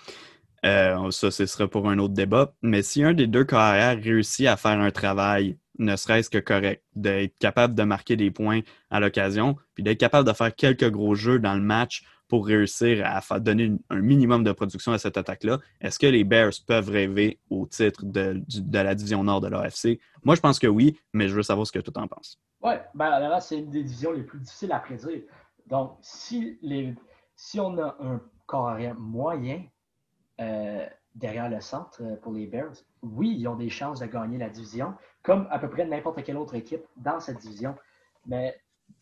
euh, ça, ce serait pour un autre débat. Mais si un des deux carrières réussit à faire un travail, ne serait-ce que correct, d'être capable de marquer des points à l'occasion, puis d'être capable de faire quelques gros jeux dans le match pour réussir à donner un minimum de production à cette attaque-là. Est-ce que les Bears peuvent rêver au titre de, la division nord de l'AFC? Moi, je pense que oui, mais je veux savoir ce que tu en penses. Oui, ben, là, c'est une des divisions les plus difficiles à prédire. Donc, si, les, si on a un corps moyen euh, derrière le centre euh, pour les Bears, oui, ils ont des chances de gagner la division, comme à peu près n'importe quelle autre équipe dans cette division. Mais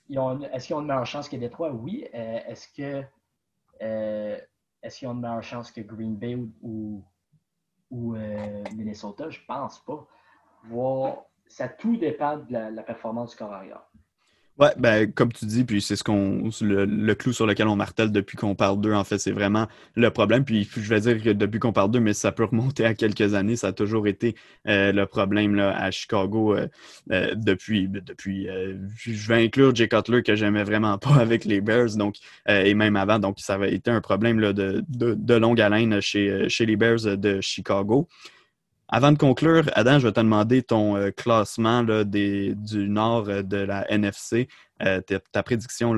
est-ce qu'ils ont une meilleure chance que Détroit? Oui. Euh, est-ce que euh, est-ce qu'ils ont une meilleure chance que Green Bay ou, euh, Minnesota? Je pense pas. ça tout dépend de la, performance du corps arrière. Ouais, ben, comme tu dis, puis c'est ce qu'on le, clou sur lequel on martèle depuis qu'on parle d'eux, en fait, c'est vraiment le problème. Puis je vais dire que depuis qu'on parle d'eux, mais ça peut remonter à quelques années, ça a toujours été euh, le problème là, à Chicago euh, euh, depuis. depuis je vais inclure Jay Cutler que j'aimais vraiment pas avec les Bears, donc et même avant, donc ça avait été un problème là, de, de, de, longue haleine chez, chez les Bears de Chicago. Avant de conclure, Adam, je vais te demander ton euh, classement du nord euh, de la NFC, euh, ta, prédiction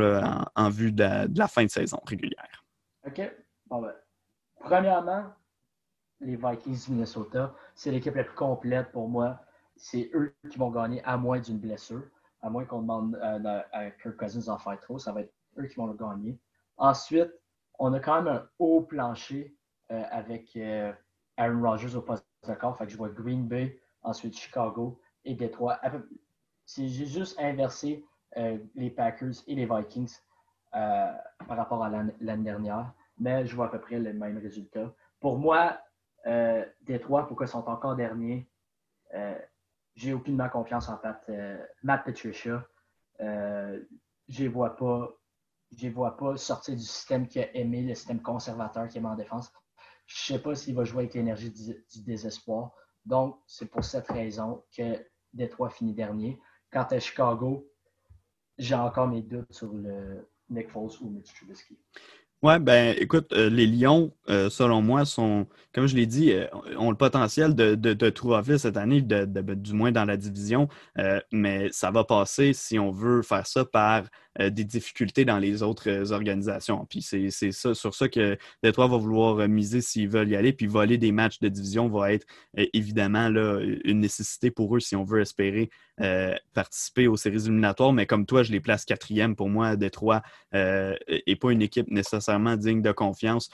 en, vue de la, fin de saison régulière. OK. Ben, premièrement, les Vikings du Minnesota, c'est l'équipe la plus complète pour moi. C'est eux qui vont gagner à moins d'une blessure, à moins qu'on demande à Kirk Cousins d'en faire trop. Ça va être eux qui vont le gagner. Ensuite, on a quand même un haut plancher avec Aaron Rodgers au poste d'accord? Fait je vois Green Bay, ensuite Chicago et Détroit. Si j'ai juste inversé euh, les Packers et les Vikings euh, par rapport à l'année dernière, mais je vois à peu près les mêmes résultats. Pour moi, euh, Détroit, pourquoi sont encore derniers, j'ai aucunement confiance en Pat, Matt Patricia. je ne vois pas vois pas sortir du système qui a aimé, le système conservateur qui est en défense. Je ne sais pas s'il va jouer avec l'énergie du, désespoir. Donc, c'est pour cette raison que Détroit finit dernier. Quant à Chicago, j'ai encore mes doutes sur le Nick Foles ou Mitch Trubisky. Ouais, ben écoute, euh, les Lions, euh, selon moi, sont, comme je l'ai dit, euh, ont le potentiel de, de, de trouver cette année, du moins dans la division, mais ça va passer si on veut faire ça par euh, des difficultés dans les autres euh, organisations. Puis c'est ça, sur ça que Détroit va vouloir euh, miser s'ils veulent y aller. Puis voler des matchs de division va être évidemment là, une nécessité pour eux si on veut espérer participer aux séries éliminatoires. Mais comme toi, je les place quatrième. Pour moi, Détroit n'est pas une équipe nécessairement digne de confiance.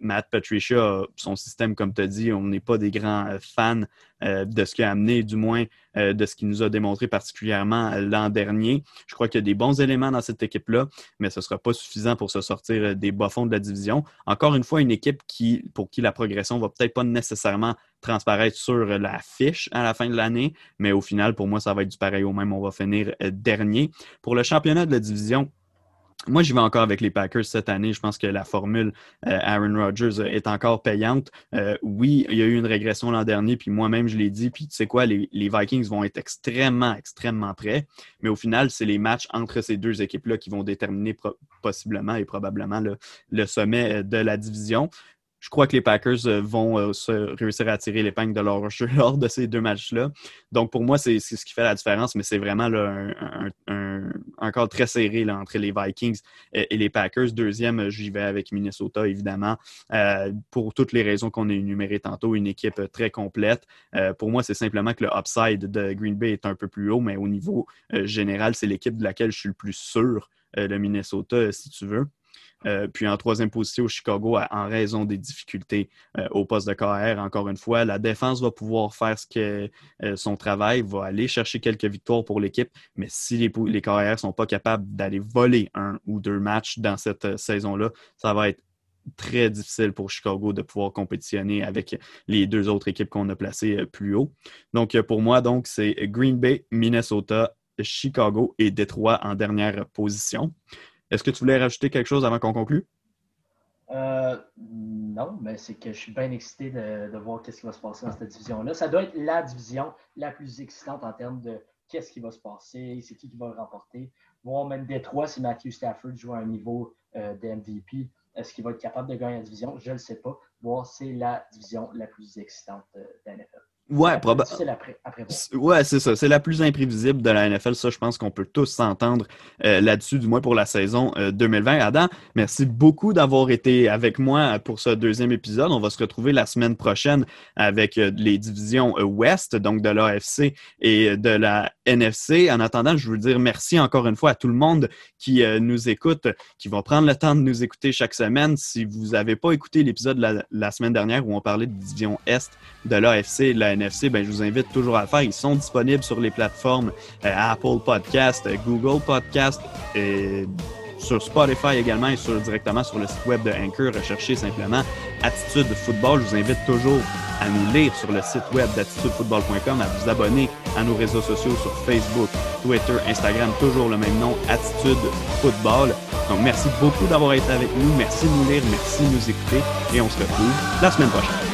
Matt Patricia, son système, comme tu as dit, on n'est pas des grands fans de ce qu'il a amené, du moins de ce qu'il nous a démontré particulièrement l'an dernier. Je crois qu'il y a des bons éléments dans cette équipe-là, mais ce ne sera pas suffisant pour se sortir euh, des bas-fonds de la division. Encore une fois, une équipe qui, pour qui la progression ne va peut-être pas nécessairement transparaître sur la fiche à la fin de l'année, mais au final, pour moi, ça va être du pareil au même. On va finir euh, dernier. Pour le championnat de la division, moi, j'y vais encore avec les Packers cette année. Je pense que la formule euh, Aaron Rodgers est encore payante. Euh, oui, il y a eu une régression l'an dernier, puis moi-même, je l'ai dit. Puis tu sais quoi, les, Vikings vont être extrêmement, extrêmement prêts. Mais au final, c'est les matchs entre ces deux équipes-là qui vont déterminer possiblement et probablement le sommet de la division je crois que les Packers euh, vont euh, se réussir à tirer l'épingle de leur jeu lors de ces deux matchs-là. Donc, pour moi, c'est ce qui fait la différence, mais c'est vraiment un, un, très serré là, entre les Vikings et, les Packers. Deuxième, j'y vais avec Minnesota, évidemment, euh, pour toutes les raisons qu'on a énumérées tantôt, une équipe très complète. pour moi, c'est simplement que le upside de Green Bay est un peu plus haut, mais au niveau général, c'est l'équipe de laquelle je suis le plus sûr, le Minnesota, si tu veux. Euh, puis en troisième position, Chicago, en raison des difficultés euh, au poste de KR, encore une fois, la défense va pouvoir faire euh, son travail, va aller chercher quelques victoires pour l'équipe, mais si les, les ne sont pas capables d'aller voler un ou deux matchs dans cette saison-là, ça va être très difficile pour Chicago de pouvoir compétitionner avec les deux autres équipes qu'on a placées plus haut. Donc pour moi, donc c'est Green Bay, Minnesota, Chicago et Détroit en dernière position. Est-ce que tu voulais rajouter quelque chose avant qu'on conclue? Euh, non, mais c'est que je suis bien excité de, voir qu'est-ce qui va se passer dans cette division-là. Ça doit être la division la plus excitante en termes de qu'est-ce qui va se passer, c'est qui qui va le remporter. Voir même Détroit, si Matthew Stafford joue à un niveau euh, de MVP, est-ce qu'il va être capable de gagner la division? Je ne le sais pas. Voir, c'est la division la plus excitante de la NFL. Ouais, probablement. Ouais, c'est ça. C'est la plus imprévisible de la NFL. Ça, je pense qu'on peut tous s'entendre euh, là-dessus, du moins pour la saison 2020. Euh, Adam, merci beaucoup d'avoir été avec moi pour ce deuxième épisode. On va se retrouver la semaine prochaine avec euh, les divisions Ouest, donc de l'AFC et de la NFC. En attendant, je veux dire merci encore une fois à tout le monde qui nous écoute, qui va prendre le temps de nous écouter chaque semaine. Si vous n'avez pas écouté l'épisode la, la, semaine dernière où on parlait de division Est de l'AFC et de la Ben, je vous invite toujours à le faire. Ils sont disponibles sur les plateformes euh, Apple Podcast, euh, Google Podcast, et sur Spotify également et sur, directement sur le site web de Anchor. Recherchez simplement Attitude Football. Je vous invite toujours à nous lire sur le site web d'attitudefootball.com, à vous abonner à nos réseaux sociaux sur Facebook, Twitter, Instagram, toujours le même nom, Attitude Football. Donc merci beaucoup d'avoir été avec nous. Merci de nous lire, merci de nous écouter et on se retrouve la semaine prochaine.